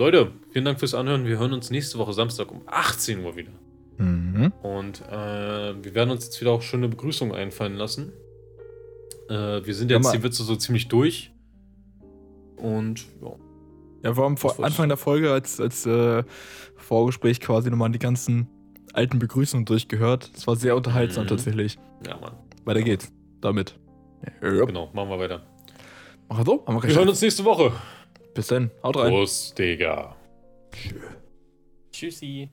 S2: Leute, vielen Dank fürs Anhören. Wir hören uns nächste Woche Samstag um 18 Uhr wieder. Mhm. Und äh, wir werden uns jetzt wieder auch schöne Begrüßungen einfallen lassen. Äh, wir sind jetzt ja, die Witze so ziemlich durch. Und ja.
S1: Ja, wir haben vor Anfang der Folge als, als äh, Vorgespräch quasi nochmal die ganzen alten Begrüßungen durchgehört. Es war sehr unterhaltsam mhm. tatsächlich.
S2: Ja, Mann.
S1: Weiter ja, geht's. Damit.
S2: Ja. Genau, machen wir weiter.
S1: Machen wir so?
S2: wir, wir hören uns nächste Woche.
S1: Bis dann. Haut rein.
S2: Prost, Digga.
S1: Tschö.
S2: Tschüssi.